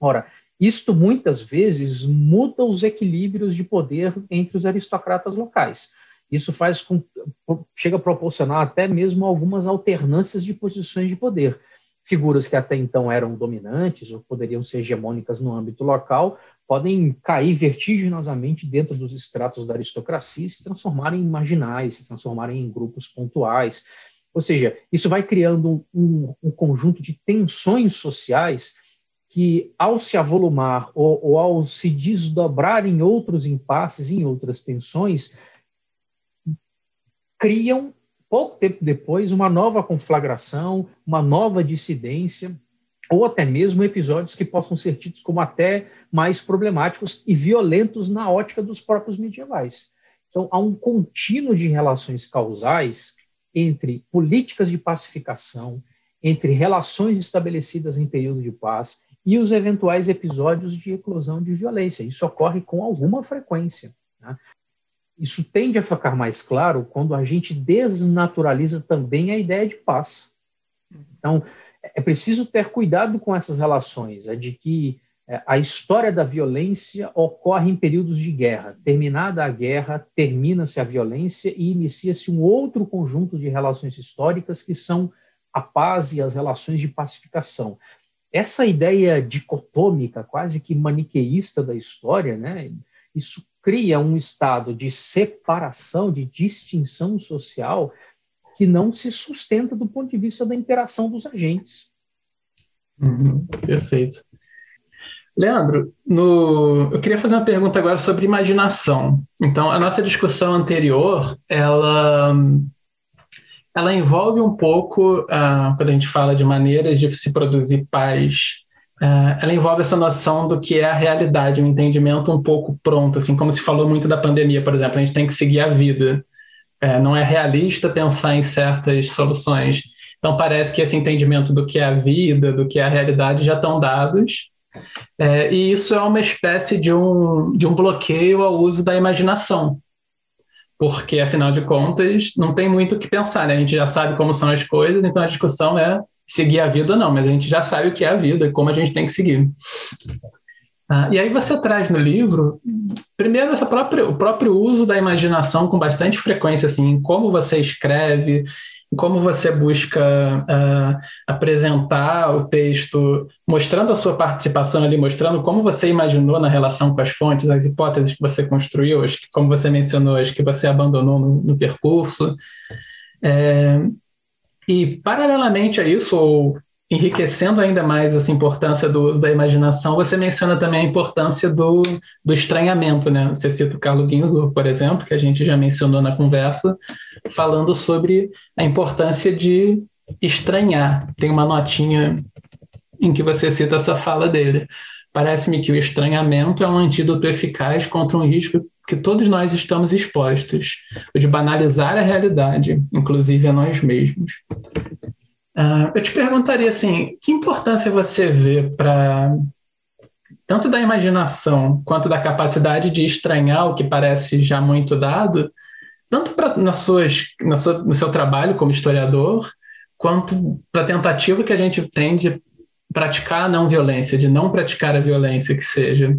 Ora, isto muitas vezes muda os equilíbrios de poder entre os aristocratas locais. Isso faz com, chega a proporcionar até mesmo algumas alternâncias de posições de poder. Figuras que até então eram dominantes ou poderiam ser hegemônicas no âmbito local podem cair vertiginosamente dentro dos estratos da aristocracia e se transformarem em marginais, se transformarem em grupos pontuais. Ou seja, isso vai criando um, um conjunto de tensões sociais que, ao se avolumar ou, ou ao se desdobrar em outros impasses, em outras tensões, criam, pouco tempo depois, uma nova conflagração, uma nova dissidência, ou até mesmo episódios que possam ser tidos como até mais problemáticos e violentos na ótica dos próprios medievais. Então, há um contínuo de relações causais entre políticas de pacificação, entre relações estabelecidas em período de paz e os eventuais episódios de eclosão de violência. Isso ocorre com alguma frequência. Né? Isso tende a ficar mais claro quando a gente desnaturaliza também a ideia de paz. Então, é preciso ter cuidado com essas relações, é de que é, a história da violência ocorre em períodos de guerra. Terminada a guerra, termina-se a violência e inicia-se um outro conjunto de relações históricas que são a paz e as relações de pacificação. Essa ideia dicotômica, quase que maniqueísta da história, né, isso cria um estado de separação, de distinção social que não se sustenta do ponto de vista da interação dos agentes. Uhum, perfeito. Leandro, no... eu queria fazer uma pergunta agora sobre imaginação. Então, a nossa discussão anterior, ela, ela envolve um pouco, uh, quando a gente fala de maneiras de se produzir paz, uh, ela envolve essa noção do que é a realidade, um entendimento um pouco pronto, assim como se falou muito da pandemia, por exemplo, a gente tem que seguir a vida é, não é realista pensar em certas soluções. Então, parece que esse entendimento do que é a vida, do que é a realidade, já estão dados. É, e isso é uma espécie de um, de um bloqueio ao uso da imaginação. Porque, afinal de contas, não tem muito o que pensar, né? A gente já sabe como são as coisas, então a discussão é seguir a vida ou não, mas a gente já sabe o que é a vida e como a gente tem que seguir. Ah, e aí você traz no livro, primeiro, essa própria, o próprio uso da imaginação com bastante frequência, assim, como você escreve, como você busca uh, apresentar o texto, mostrando a sua participação ali, mostrando como você imaginou na relação com as fontes, as hipóteses que você construiu, as que, como você mencionou, as que você abandonou no, no percurso. É, e, paralelamente a isso, ou enriquecendo ainda mais essa importância do, da imaginação, você menciona também a importância do, do estranhamento, né? Você cita o Carlo Ginzburg, por exemplo, que a gente já mencionou na conversa, falando sobre a importância de estranhar. Tem uma notinha em que você cita essa fala dele. Parece-me que o estranhamento é um antídoto eficaz contra um risco que todos nós estamos expostos, o de banalizar a realidade, inclusive a nós mesmos. Uh, eu te perguntaria assim, que importância você vê para tanto da imaginação quanto da capacidade de estranhar o que parece já muito dado, tanto pra, suas, na sua, no seu trabalho como historiador, quanto para a tentativa que a gente tem de praticar a não violência, de não praticar a violência que seja.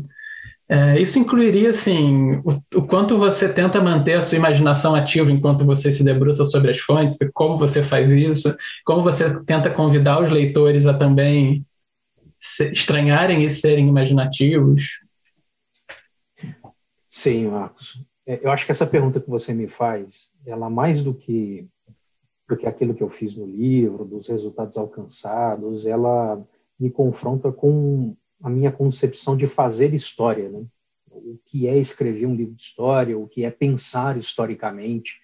É, isso incluiria, assim, o, o, quanto você tenta manter a sua imaginação ativa enquanto você se debruça sobre as fontes, como você faz isso, como você tenta convidar os leitores a também se, estranharem e serem imaginativos. Sim, Marcos. É, eu acho que essa pergunta que você me faz, ela mais do que do que aquilo que eu fiz no livro, dos resultados alcançados, ela me confronta com a minha concepção de fazer história, né? o que é escrever um livro de história, o que é pensar historicamente.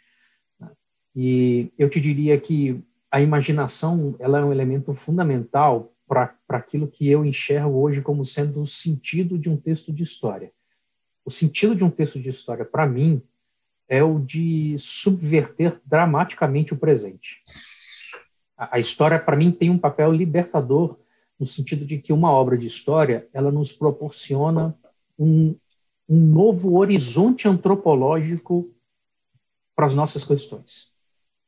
Né? E eu te diria que a imaginação ela é um elemento fundamental para aquilo que eu enxergo hoje como sendo o sentido de um texto de história. O sentido de um texto de história, para mim, é o de subverter dramaticamente o presente. A, a história, para mim, tem um papel libertador no sentido de que uma obra de história ela nos proporciona um, um novo horizonte antropológico para as nossas questões.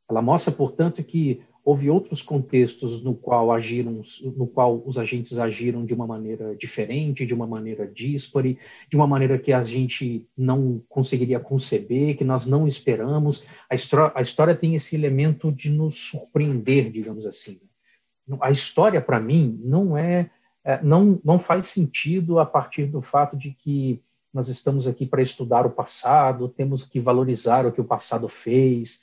Ela mostra, portanto, que houve outros contextos no qual agiram, no qual os agentes agiram de uma maneira diferente, de uma maneira díspare, de uma maneira que a gente não conseguiria conceber, que nós não esperamos. A a história tem esse elemento de nos surpreender, digamos assim a história, para mim, não é, é, não, não faz sentido a partir do fato de que nós estamos aqui para estudar o passado, temos que valorizar o que o passado fez.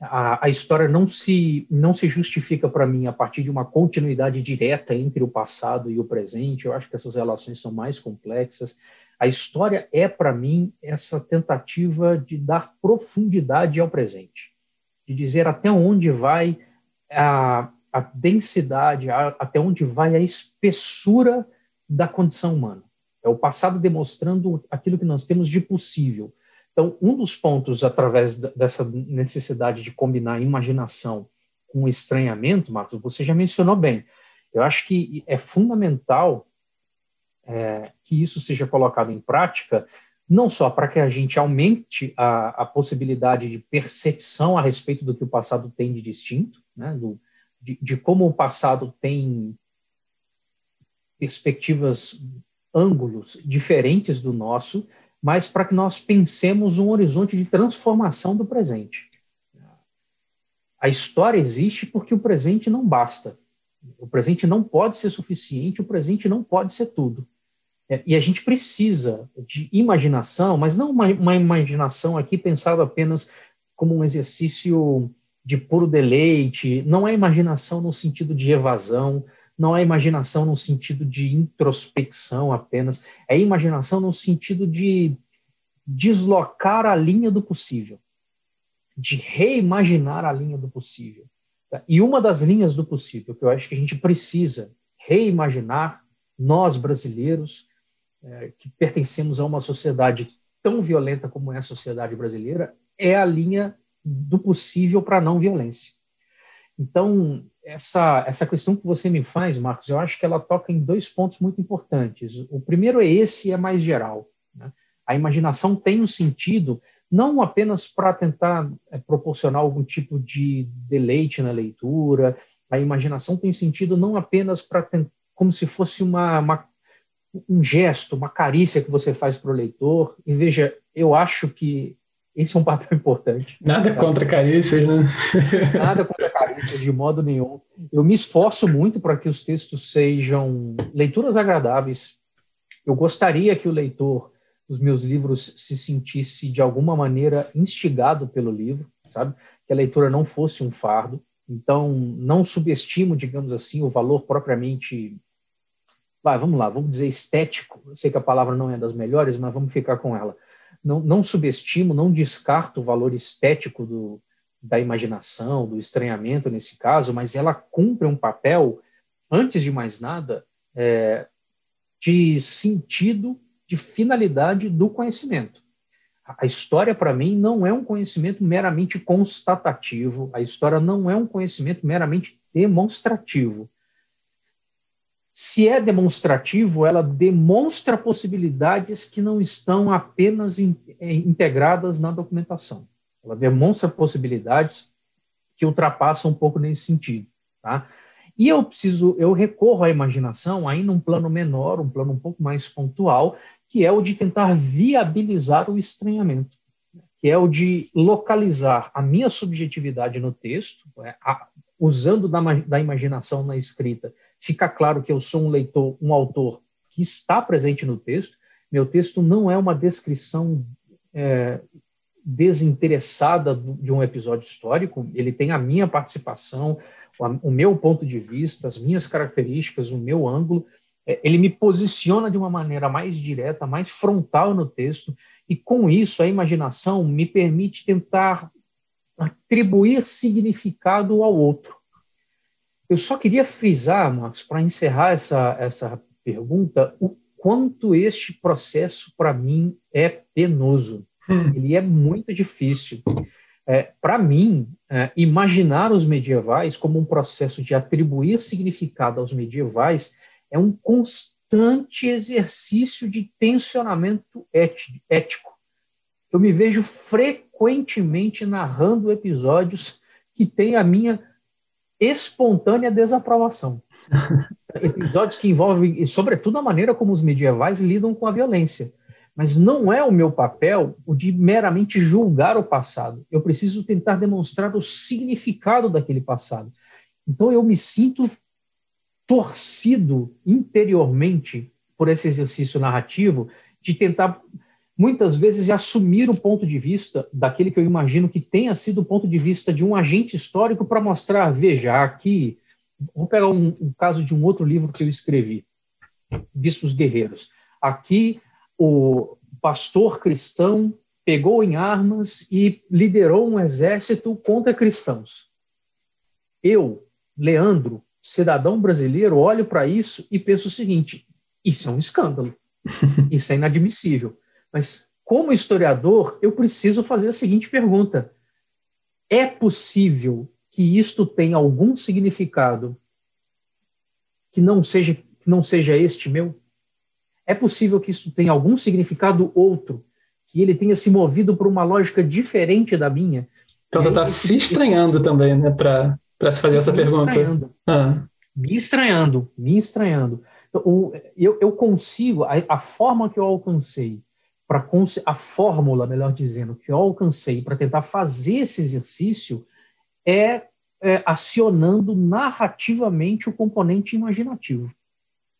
A, a história não se, não se justifica para mim a partir de uma continuidade direta entre o passado e o presente. Eu acho que essas relações são mais complexas. A história é, para mim, essa tentativa de dar profundidade ao presente, de dizer até onde vai a, a densidade, a, até onde vai a espessura da condição humana. É o passado demonstrando aquilo que nós temos de possível. Então, um dos pontos, através dessa necessidade de combinar imaginação com estranhamento, Marcos, você já mencionou bem. Eu acho que é fundamental é, que isso seja colocado em prática, não só para que a gente aumente a, a, possibilidade de percepção a respeito do que o passado tem de distinto, né, do, de, de como o passado tem perspectivas ângulos diferentes do nosso, mas para que nós pensemos um horizonte de transformação do presente. A história existe porque o presente não basta. O presente não pode ser suficiente, o presente não pode ser tudo. É, e a gente precisa de imaginação, mas não uma, uma imaginação aqui pensada apenas como um exercício de puro deleite, não é imaginação no sentido de evasão, não é imaginação no sentido de introspecção apenas, é imaginação no sentido de deslocar a linha do possível, de reimaginar a linha do possível. E uma das linhas do possível que eu acho que a gente precisa reimaginar, nós brasileiros, é, que pertencemos a uma sociedade tão violenta como é a sociedade brasileira, é a linha do possível para não violência. Então, essa, essa questão que você me faz, Marcos, eu acho que ela toca em dois pontos muito importantes. O primeiro é esse é mais geral. Né? A imaginação tem um sentido não apenas para tentar é, proporcionar algum tipo de deleite na leitura, a imaginação tem sentido não apenas para como se fosse uma, uma, um gesto, uma carícia que você faz para o leitor. E veja, eu acho que esse é um papel importante. Nada sabe? contra carícias, né? Nada contra carícias, de modo nenhum. Eu me esforço muito para que os textos sejam leituras agradáveis. Eu gostaria que o leitor dos meus livros se sentisse, de alguma maneira, instigado pelo livro, sabe? Que a leitura não fosse um fardo. Então, não subestimo, digamos assim, o valor propriamente. Vai, vamos lá, vamos dizer estético. Eu sei que a palavra não é das melhores, mas vamos ficar com ela não, não subestimo, não descarto o valor estético do, da imaginação, do estranhamento nesse caso, mas ela cumpre um papel, antes de mais nada, é, de sentido, de finalidade do conhecimento. A história, para mim, não é um conhecimento meramente constatativo, a história não é um conhecimento meramente demonstrativo se é demonstrativo, ela demonstra possibilidades que não estão apenas in, é, integradas na documentação. Ela demonstra possibilidades que ultrapassam um pouco nesse sentido, tá? E eu preciso, eu recorro à imaginação aí num plano menor, um plano um pouco mais pontual, que é o de tentar viabilizar o estranhamento, que é o de localizar a minha subjetividade no texto, é, a, usando da, da imaginação na escrita fica claro que eu sou um leitor, um autor que está presente no texto. Meu texto não é uma descrição é, desinteressada de um episódio histórico, ele tem a minha participação, o meu ponto de vista, as minhas características, o meu ângulo. É, ele me posiciona de uma maneira mais direta, mais frontal no texto, e com isso a imaginação me permite tentar atribuir significado ao outro. Eu só queria frisar, Marcos, para encerrar essa, essa pergunta, o quanto este processo, para mim, é penoso. Hum. Ele é muito difícil. É, para mim, é, imaginar os medievais como um processo de atribuir significado aos medievais é um constante exercício de tensionamento ético. Eu me vejo frequentemente narrando episódios que têm a minha espontânea desaprovação. (laughs) Episódios que envolvem, sobretudo, a maneira como os medievais lidam com a violência. Mas não é o meu papel o de meramente julgar o passado. Eu preciso tentar demonstrar o significado daquele passado. Então eu me sinto torcido interiormente por esse exercício narrativo de tentar muitas vezes assumir o ponto de vista daquele que eu imagino que tenha sido o ponto de vista de um agente histórico para mostrar, veja, aqui, vou pegar um, um, caso de um outro livro que eu escrevi, Bispos Guerreiros. Aqui, o pastor cristão pegou em armas e liderou um exército contra cristãos. Eu, Leandro, cidadão brasileiro, olho para isso e penso o seguinte: isso é um escândalo, (laughs) isso é inadmissível. Mas, como historiador, eu preciso fazer a seguinte pergunta: é possível que isto tenha algum significado que não seja que não seja este meu? É possível que isso tenha algum significado outro, que ele tenha se movido por uma lógica diferente da minha? Então, você está se estranhando também, né, para se fazer essa me pergunta. Estranhando, ah. Me estranhando, me estranhando. Então, eu, eu consigo, a, a forma que eu alcancei para a fórmula, melhor dizendo, que eu alcancei para tentar fazer esse exercício é, é, acionando narrativamente o componente imaginativo,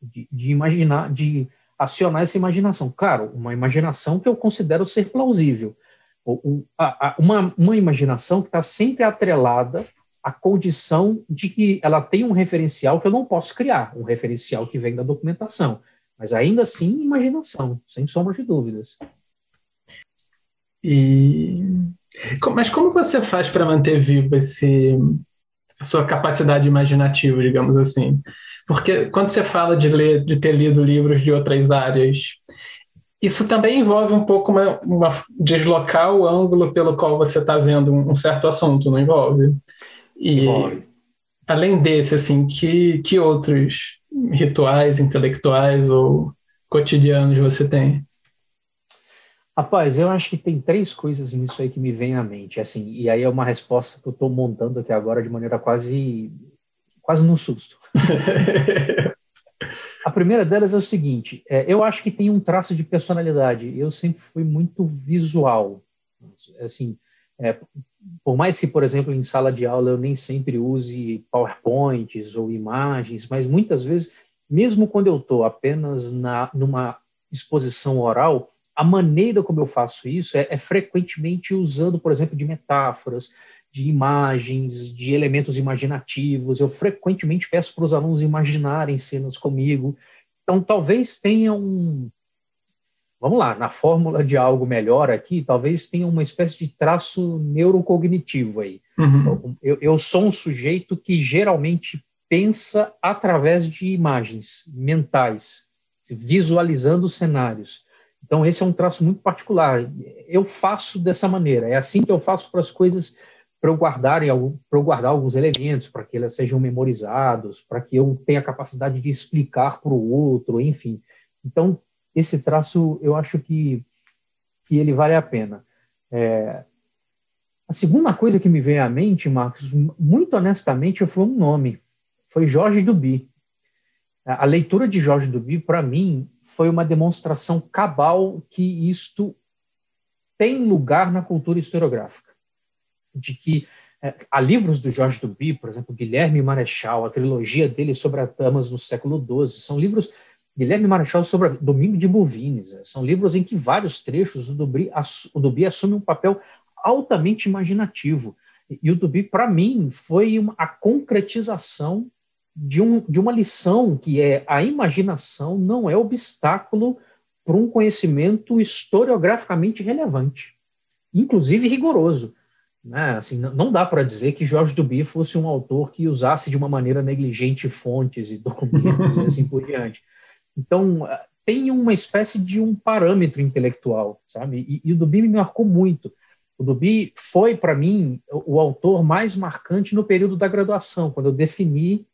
de, de, imaginar, de acionar essa imaginação. Claro, uma imaginação que eu considero ser plausível, o, a, a, uma, uma imaginação que está sempre atrelada à condição de que ela tem um referencial que eu não posso criar, um referencial que vem da documentação. Mas ainda assim, imaginação, sem sombra de dúvidas. E mas como você faz para manter vivo esse a sua capacidade imaginativa, digamos assim? Porque quando você fala de ler, de ter lido livros de outras áreas, isso também envolve um pouco uma, uma deslocar o ângulo pelo qual você está vendo um, certo assunto, não envolve? E envolve. além desse, assim, que, que outros rituais intelectuais ou cotidianos você tem? Rapaz, eu acho que tem três coisas nisso aí que me vem à mente, assim, e aí é uma resposta que eu estou montando aqui agora de maneira quase, quase no susto. (laughs) A primeira delas é o seguinte: é, eu acho que tem um traço de personalidade. Eu sempre fui muito visual, assim, é, por mais que, por exemplo, em sala de aula eu nem sempre use PowerPoints ou imagens, mas muitas vezes, mesmo quando eu estou apenas na, numa exposição oral, a maneira como eu faço isso é, é frequentemente usando, por exemplo, de metáforas, de imagens, de elementos imaginativos. Eu frequentemente peço para os alunos imaginarem cenas comigo. Então, talvez tenha um, vamos lá, na fórmula de algo melhor aqui, talvez tenha uma espécie de traço neurocognitivo aí. Uhum. Então, eu, eu, sou um sujeito que geralmente pensa através de imagens mentais, visualizando cenários. Então, esse é um traço muito particular. Eu faço dessa maneira, é assim que eu faço para as coisas, para eu, guardar, para eu guardar alguns elementos, para que elas sejam memorizados, para que eu tenha a capacidade de explicar para o outro, enfim. Então, esse traço eu acho que, que ele vale a pena. É, a segunda coisa que me veio à mente, Marcos, muito honestamente, foi um nome. Foi Jorge Duby. A leitura de Jorge Duby, para mim, foi uma demonstração cabal que isto tem lugar na cultura historiográfica. De que é, há livros do Jorge Duby, por exemplo, Guilherme Marechal, a trilogia dele sobre as damas no século XII, são livros Guilherme Marechal sobre Domingo de Bovines. Né? São livros em que vários trechos o Duby, o Duby assume um papel altamente imaginativo. E o Duby, para mim, foi uma, a concretização de, um, de uma lição que é a imaginação não é obstáculo para um conhecimento historiograficamente relevante, inclusive rigoroso. Né? Assim, não dá para dizer que Jorge Duby fosse um autor que usasse de uma maneira negligente fontes e documentos e assim por diante. Então, eh, tem uma espécie de um parâmetro intelectual, sabe? E, e o Duby me marcou muito. O Duby foi, para mim, o, autor mais marcante no período da graduação, quando eu defini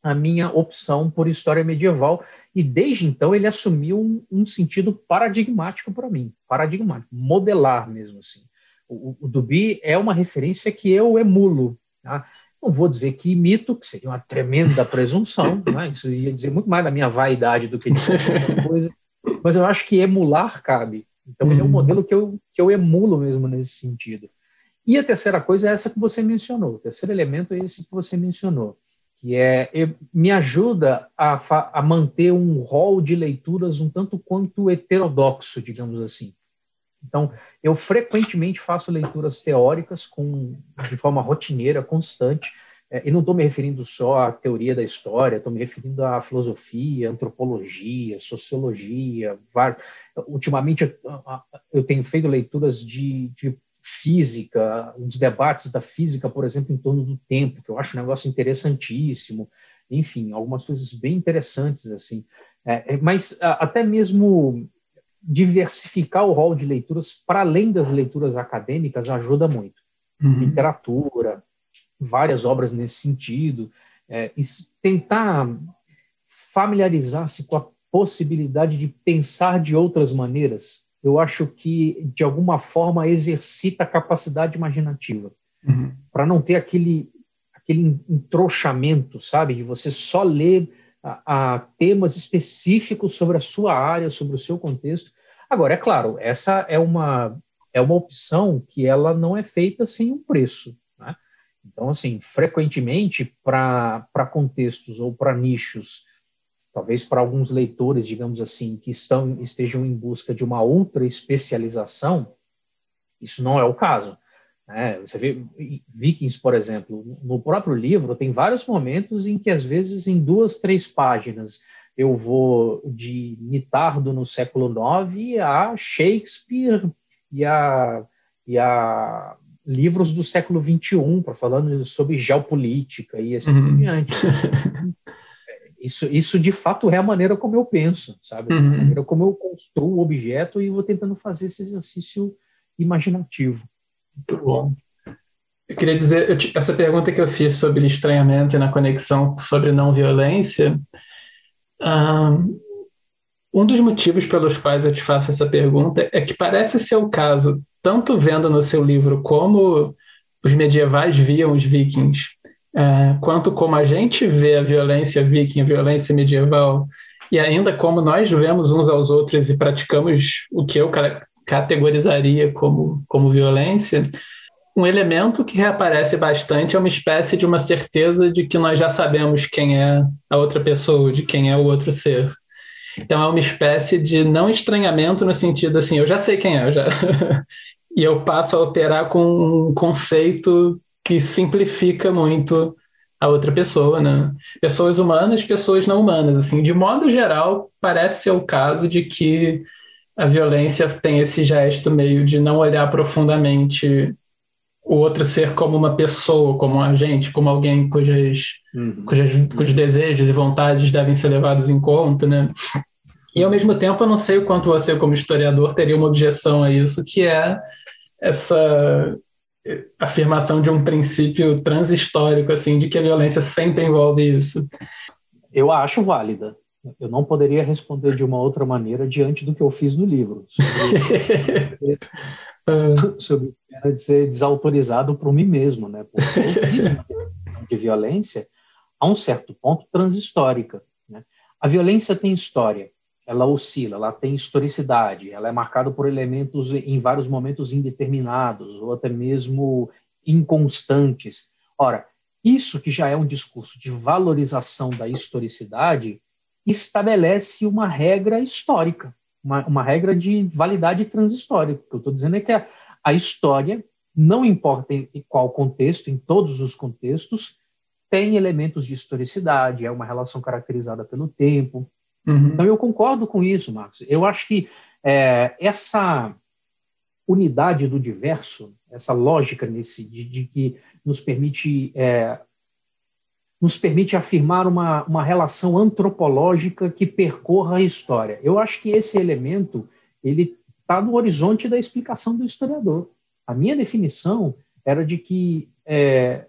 a minha opção por história medieval, e desde então ele assumiu um, um sentido paradigmático para mim, paradigmático, modelar mesmo assim. O, o é uma referência que eu emulo. Tá? Não vou dizer que imito, que seria uma tremenda presunção, (laughs) né? isso ia dizer muito mais da minha vaidade do que de qualquer (laughs) coisa, mas eu acho que emular cabe. Então, ele é um uhum. modelo que eu, que eu emulo mesmo nesse sentido. E a terceira coisa é essa que você mencionou, o terceiro elemento é esse que você mencionou, que é me ajuda a, a manter um rol de leituras um tanto quanto heterodoxo, digamos assim. Então, eu frequentemente faço leituras teóricas com, de forma rotineira, constante, é, e não estou me referindo só à teoria da história, estou me referindo à filosofia, antropologia, sociologia. Vários. Ultimamente, eu tenho feito leituras de, de física, os debates da física, por exemplo, em torno do tempo, que eu acho um negócio interessantíssimo. Enfim, algumas coisas bem interessantes assim. É, é mas até mesmo diversificar o rol de leituras para além das leituras acadêmicas ajuda muito. Uhum. Literatura, várias obras nesse sentido, é, tentar familiarizar-se com a possibilidade de pensar de outras maneiras, eu acho que de alguma forma exercita a capacidade imaginativa, uhum. para não ter aquele aquele entroxamento, sabe, de você só ler a, a, temas específicos sobre a sua área, sobre o seu contexto. Agora, é claro, essa é uma é uma opção que ela não é feita sem um preço. Então, assim, frequentemente, para contextos ou para nichos, talvez para alguns leitores, digamos assim, que estão, estejam em busca de uma outra especialização, isso não é o caso. Né? Você vê Vikings, por exemplo, no próprio livro, tem vários momentos em que, às vezes, em duas, três páginas, eu vou de Nitardo no século IX a Shakespeare e a, e a livros do século XXI, para falando sobre geopolítica e assim uhum. por diante. (laughs) Isso, isso de fato é a maneira como eu penso, sabe? Assim, uhum. A maneira como eu construo o objeto e vou tentando fazer esse exercício imaginativo. Muito bom. Eu queria dizer, eu, essa pergunta que eu fiz sobre estranhamento e na conexão sobre não violência, um dos motivos pelos quais eu te faço essa pergunta é que parece ser o caso tanto vendo no seu livro como os medievais viam os vikings, é, quanto como a gente vê a violência viking, a violência medieval, e ainda como nós vemos uns aos outros e praticamos o que eu categorizaria como, como violência, um elemento que reaparece bastante é uma espécie de uma certeza de que nós já sabemos quem é a outra pessoa, de quem é o outro ser. Então é uma espécie de não estranhamento no sentido assim, eu já sei quem é, eu já (laughs) e eu passo a operar com um conceito que simplifica muito a outra pessoa, né? Pessoas humanas, pessoas não humanas, assim, de modo geral, parece ser o caso de que a violência tem esse gesto meio de não olhar profundamente o outro ser como uma pessoa, como um agente, como alguém cujas, uhum. cujas, cujos desejos e vontades devem ser levados em conta, né? E ao mesmo tempo, eu não sei o quanto você, como historiador, teria uma objeção a isso, que é essa afirmação de um princípio transhistórico, assim, de que a violência sempre envolve isso. Eu acho válida. Eu não poderia responder de uma outra maneira diante do que eu fiz no livro, (laughs) sobre, sobre de ser desautorizado por mim mesmo, né? Porque eu fiz uma de violência a um certo ponto transhistórica. Né? A violência tem história ela oscila, ela tem historicidade, ela é marcada por elementos em vários momentos indeterminados ou até mesmo inconstantes. Ora, isso que já é um discurso de valorização da historicidade estabelece uma regra histórica, uma, uma regra de validade transhistórica. O que eu estou dizendo é que a, a história, não importa em, qual contexto, em todos os contextos, tem elementos de historicidade, é uma relação caracterizada pelo tempo, Uhum. Então, eu concordo com isso, Marcos. Eu acho que é, essa unidade do diverso, essa lógica nesse, de, de que nos permite, é, nos permite afirmar uma, uma relação antropológica que percorra a história. Eu acho que esse elemento ele está no horizonte da explicação do historiador. A minha definição era de que é,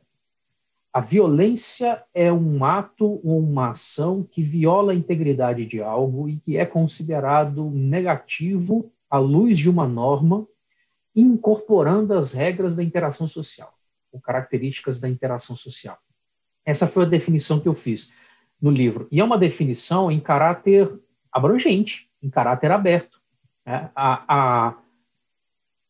a violência é um ato ou uma ação que viola a integridade de algo e que é considerado negativo à luz de uma norma, incorporando as regras da interação social, ou características da interação social. Essa foi a definição que eu fiz no livro. E é uma definição em caráter abrangente, em caráter aberto. Né? A, a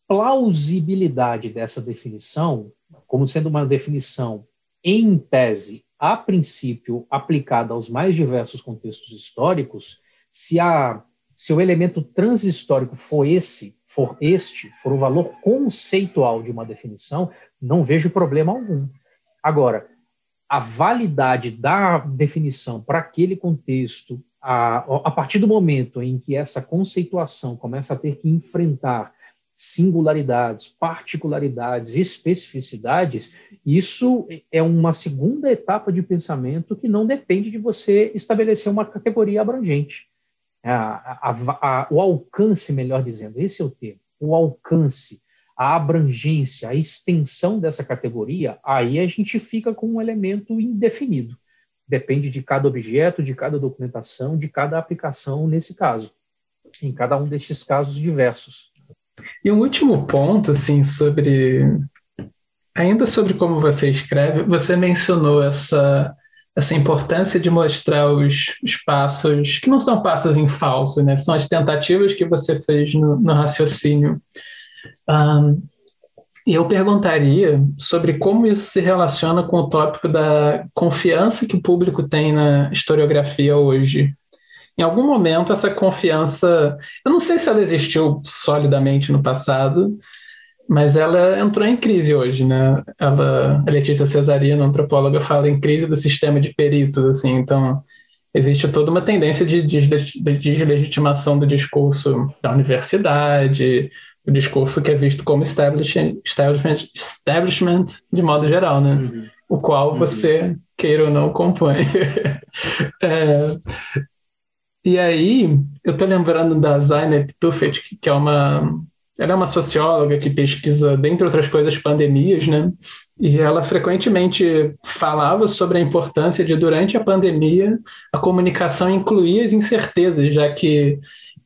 plausibilidade dessa definição, como sendo uma definição em tese, a princípio, aplicada aos mais diversos contextos históricos, se, a, se o elemento transhistórico for esse, for este, for o valor conceitual de uma definição, não vejo problema algum. Agora, a validade da definição para aquele contexto, a, a partir do momento em que essa conceituação começa a ter que enfrentar singularidades, particularidades, especificidades, isso é uma segunda etapa de pensamento que não depende de você estabelecer uma categoria abrangente. A, a, a, o alcance, melhor dizendo, esse é o termo, o alcance, a abrangência, a extensão dessa categoria, aí a gente fica com um elemento indefinido. Depende de cada objeto, de cada documentação, de cada aplicação nesse caso, em cada um destes casos diversos. E um último ponto, assim, sobre. Ainda sobre como você escreve, você mencionou essa, essa importância de mostrar os, os passos, que não são passos em falso, né? São as tentativas que você fez no, no raciocínio. Um, eu perguntaria sobre como isso se relaciona com o tópico da confiança que o público tem na historiografia hoje em algum momento essa confiança, eu não sei se ela existiu solidamente no passado, mas ela entrou em crise hoje, né? Ela, a Letícia Cesarino, antropóloga, fala em crise do sistema de peritos, assim, então existe toda uma tendência de, deslegitimação do discurso da universidade, o discurso que é visto como establishment, establishment, establishment de modo geral, né? Uhum. O qual uhum. você, queira ou não, compõe. (laughs) é, e aí, eu estou lembrando da Zainab Tufet, que é uma, ela é uma socióloga que pesquisa, dentre outras coisas, pandemias, né? E ela frequentemente falava sobre a importância de, durante a pandemia, a comunicação incluir as incertezas, já que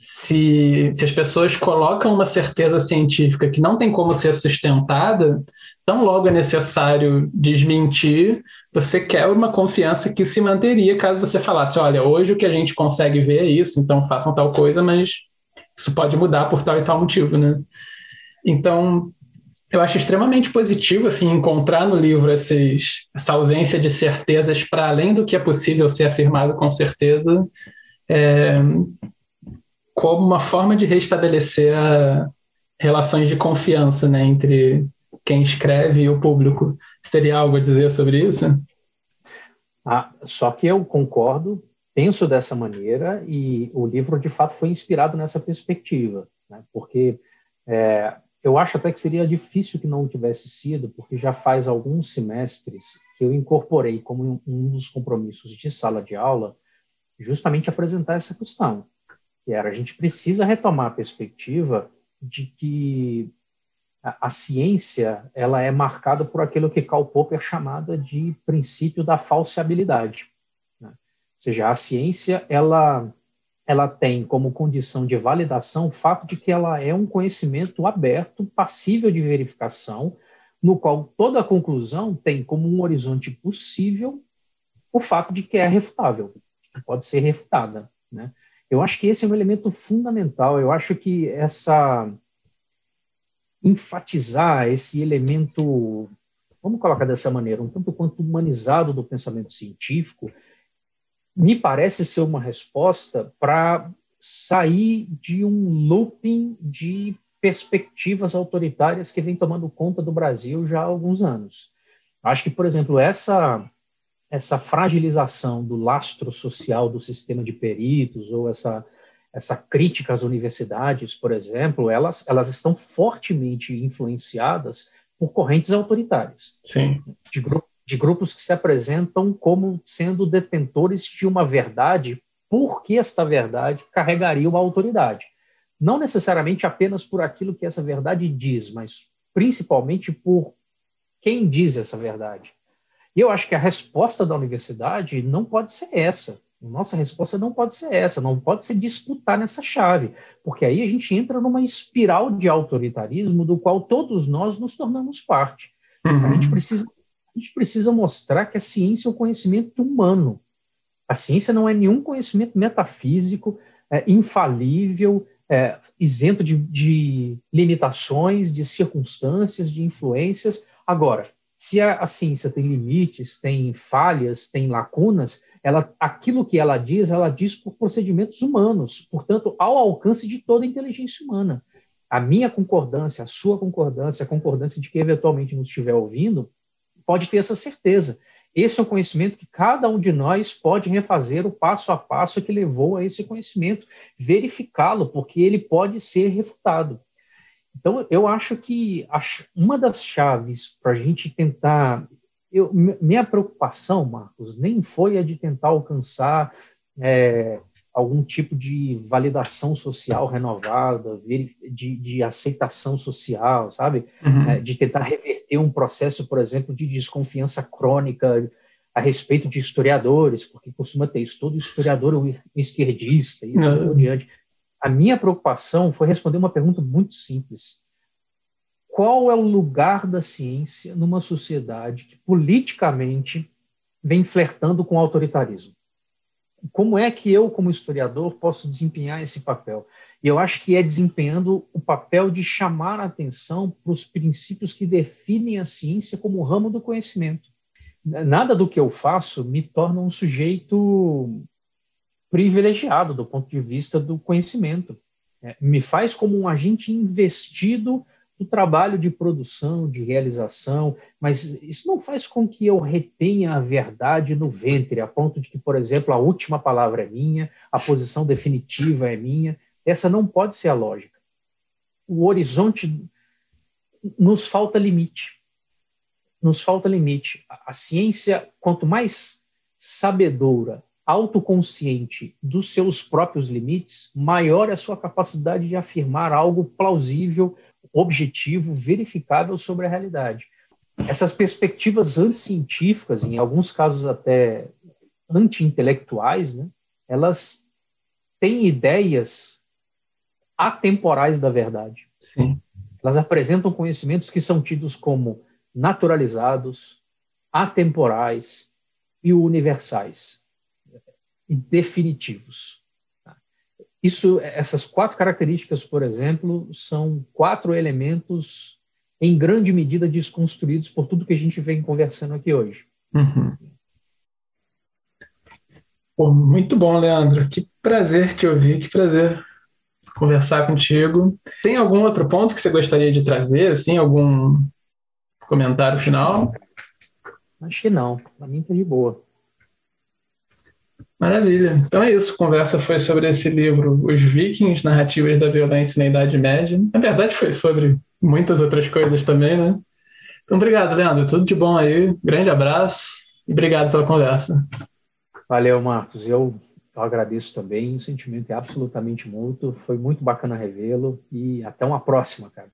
se, se as pessoas colocam uma certeza científica que não tem como ser sustentada, tão logo é necessário desmentir, você quer uma confiança que se manteria caso você falasse, olha, hoje o que a gente consegue ver é isso, então façam tal coisa, mas isso pode mudar por tal e tal motivo, né? Então, eu acho extremamente positivo assim encontrar no livro esses, essa ausência de certezas para além do que é possível ser afirmado com certeza, é, como uma forma de restabelecer relações de confiança né, entre quem escreve e o público. Você teria algo a dizer sobre isso? Ah, só que eu concordo, penso dessa maneira e o livro de fato foi inspirado nessa perspectiva, né? porque é, eu acho até que seria difícil que não tivesse sido, porque já faz alguns semestres que eu incorporei como um dos compromissos de sala de aula justamente apresentar essa questão, que era a gente precisa retomar a perspectiva de que a, a, ciência ela é marcada por aquilo que Karl Popper chamada de princípio da falseabilidade. Né? Ou seja, a ciência ela ela tem como condição de validação o fato de que ela é um conhecimento aberto, passível de verificação, no qual toda conclusão tem como um horizonte possível o fato de que é refutável, pode ser refutada. Né? Eu acho que esse é um elemento fundamental. Eu acho que essa enfatizar esse elemento, vamos colocar dessa maneira, um tanto quanto humanizado do pensamento científico, me parece ser uma resposta para sair de um looping de perspectivas autoritárias que vem tomando conta do Brasil já há alguns anos. Acho que, por exemplo, essa essa fragilização do lastro social do sistema de peritos ou essa essa crítica às universidades, por exemplo, elas, elas estão fortemente influenciadas por correntes autoritárias. Sim. De, gru de grupos que se apresentam como sendo detentores de uma verdade, porque esta verdade carregaria uma autoridade. Não necessariamente apenas por aquilo que essa verdade diz, mas principalmente por quem diz essa verdade. E eu acho que a resposta da universidade não pode ser essa. Nossa resposta não pode ser essa, não pode ser disputar nessa chave, porque aí a gente entra numa espiral de autoritarismo do qual todos nós nos tornamos parte. Uhum. A, gente precisa, a gente precisa mostrar que a ciência é um conhecimento humano. A ciência não é nenhum conhecimento metafísico, é, infalível, é, isento de, de limitações, de circunstâncias, de influências. Agora, Se a, a ciência tem limites, tem falhas, tem lacunas, ela, aquilo que ela diz, ela diz por procedimentos humanos, portanto, ao alcance de toda a inteligência humana. A minha concordância, a sua concordância, a concordância de quem eventualmente nos estiver ouvindo, pode ter essa certeza. Esse é um conhecimento que cada um de nós pode refazer o passo a passo que levou a esse conhecimento, verificá-lo, porque ele pode ser refutado. Então, eu acho que uma das chaves para a gente tentar. Eu, minha preocupação, Marcos, nem foi a de tentar alcançar é, algum tipo de validação social renovada, de, de aceitação social, sabe? Uhum. É, de tentar reverter um processo, por exemplo, de desconfiança crônica a respeito de historiadores, porque costuma ter isso, todo historiador é um esquerdista, e assim por diante. A minha preocupação foi responder uma pergunta muito simples. Qual é o lugar da ciência numa sociedade que politicamente vem flertando com o autoritarismo? Como é que eu, como historiador, posso desempenhar esse papel? E eu acho que é desempenhando o papel de chamar a atenção para os princípios que definem a ciência como ramo do conhecimento. Nada do que eu faço me torna um sujeito privilegiado do ponto de vista do conhecimento. É, me faz como um agente investido no trabalho de produção, de realização, mas isso não faz com que eu retenha a verdade no ventre, a ponto de que, por exemplo, a última palavra é minha, a posição definitiva é minha. Essa não pode ser a lógica. O horizonte nos falta limite. Nos falta limite. A, a ciência, quanto mais sabedora autoconsciente dos seus próprios limites, maior é a sua capacidade de afirmar algo plausível, objetivo, verificável sobre a realidade. Essas perspectivas anticientíficas, em alguns casos até anti-intelectuais, né, elas têm ideias atemporais da verdade. Sim. Elas apresentam conhecimentos que são tidos como naturalizados, atemporais e universais e definitivos. Isso, essas quatro características, por exemplo, são quatro elementos em grande medida desconstruídos por tudo que a gente vem conversando aqui hoje. Uhum. Pô, muito bom, Leandro. Que prazer te ouvir, que prazer conversar contigo. Tem algum outro ponto que você gostaria de trazer, assim, algum comentário final? Acho que não. Para mim está de boa. Maravilha. Então é isso. A conversa foi sobre esse livro, Os Vikings, Narrativas da Violência na Idade Média. Na verdade, foi sobre muitas outras coisas também, né? Então, obrigado, Leandro. Tudo de bom aí. Grande abraço e obrigado pela conversa. Valeu, Marcos. Eu, eu agradeço também. O sentimento é absolutamente mútuo. Foi muito bacana revê-lo e até uma próxima, cara.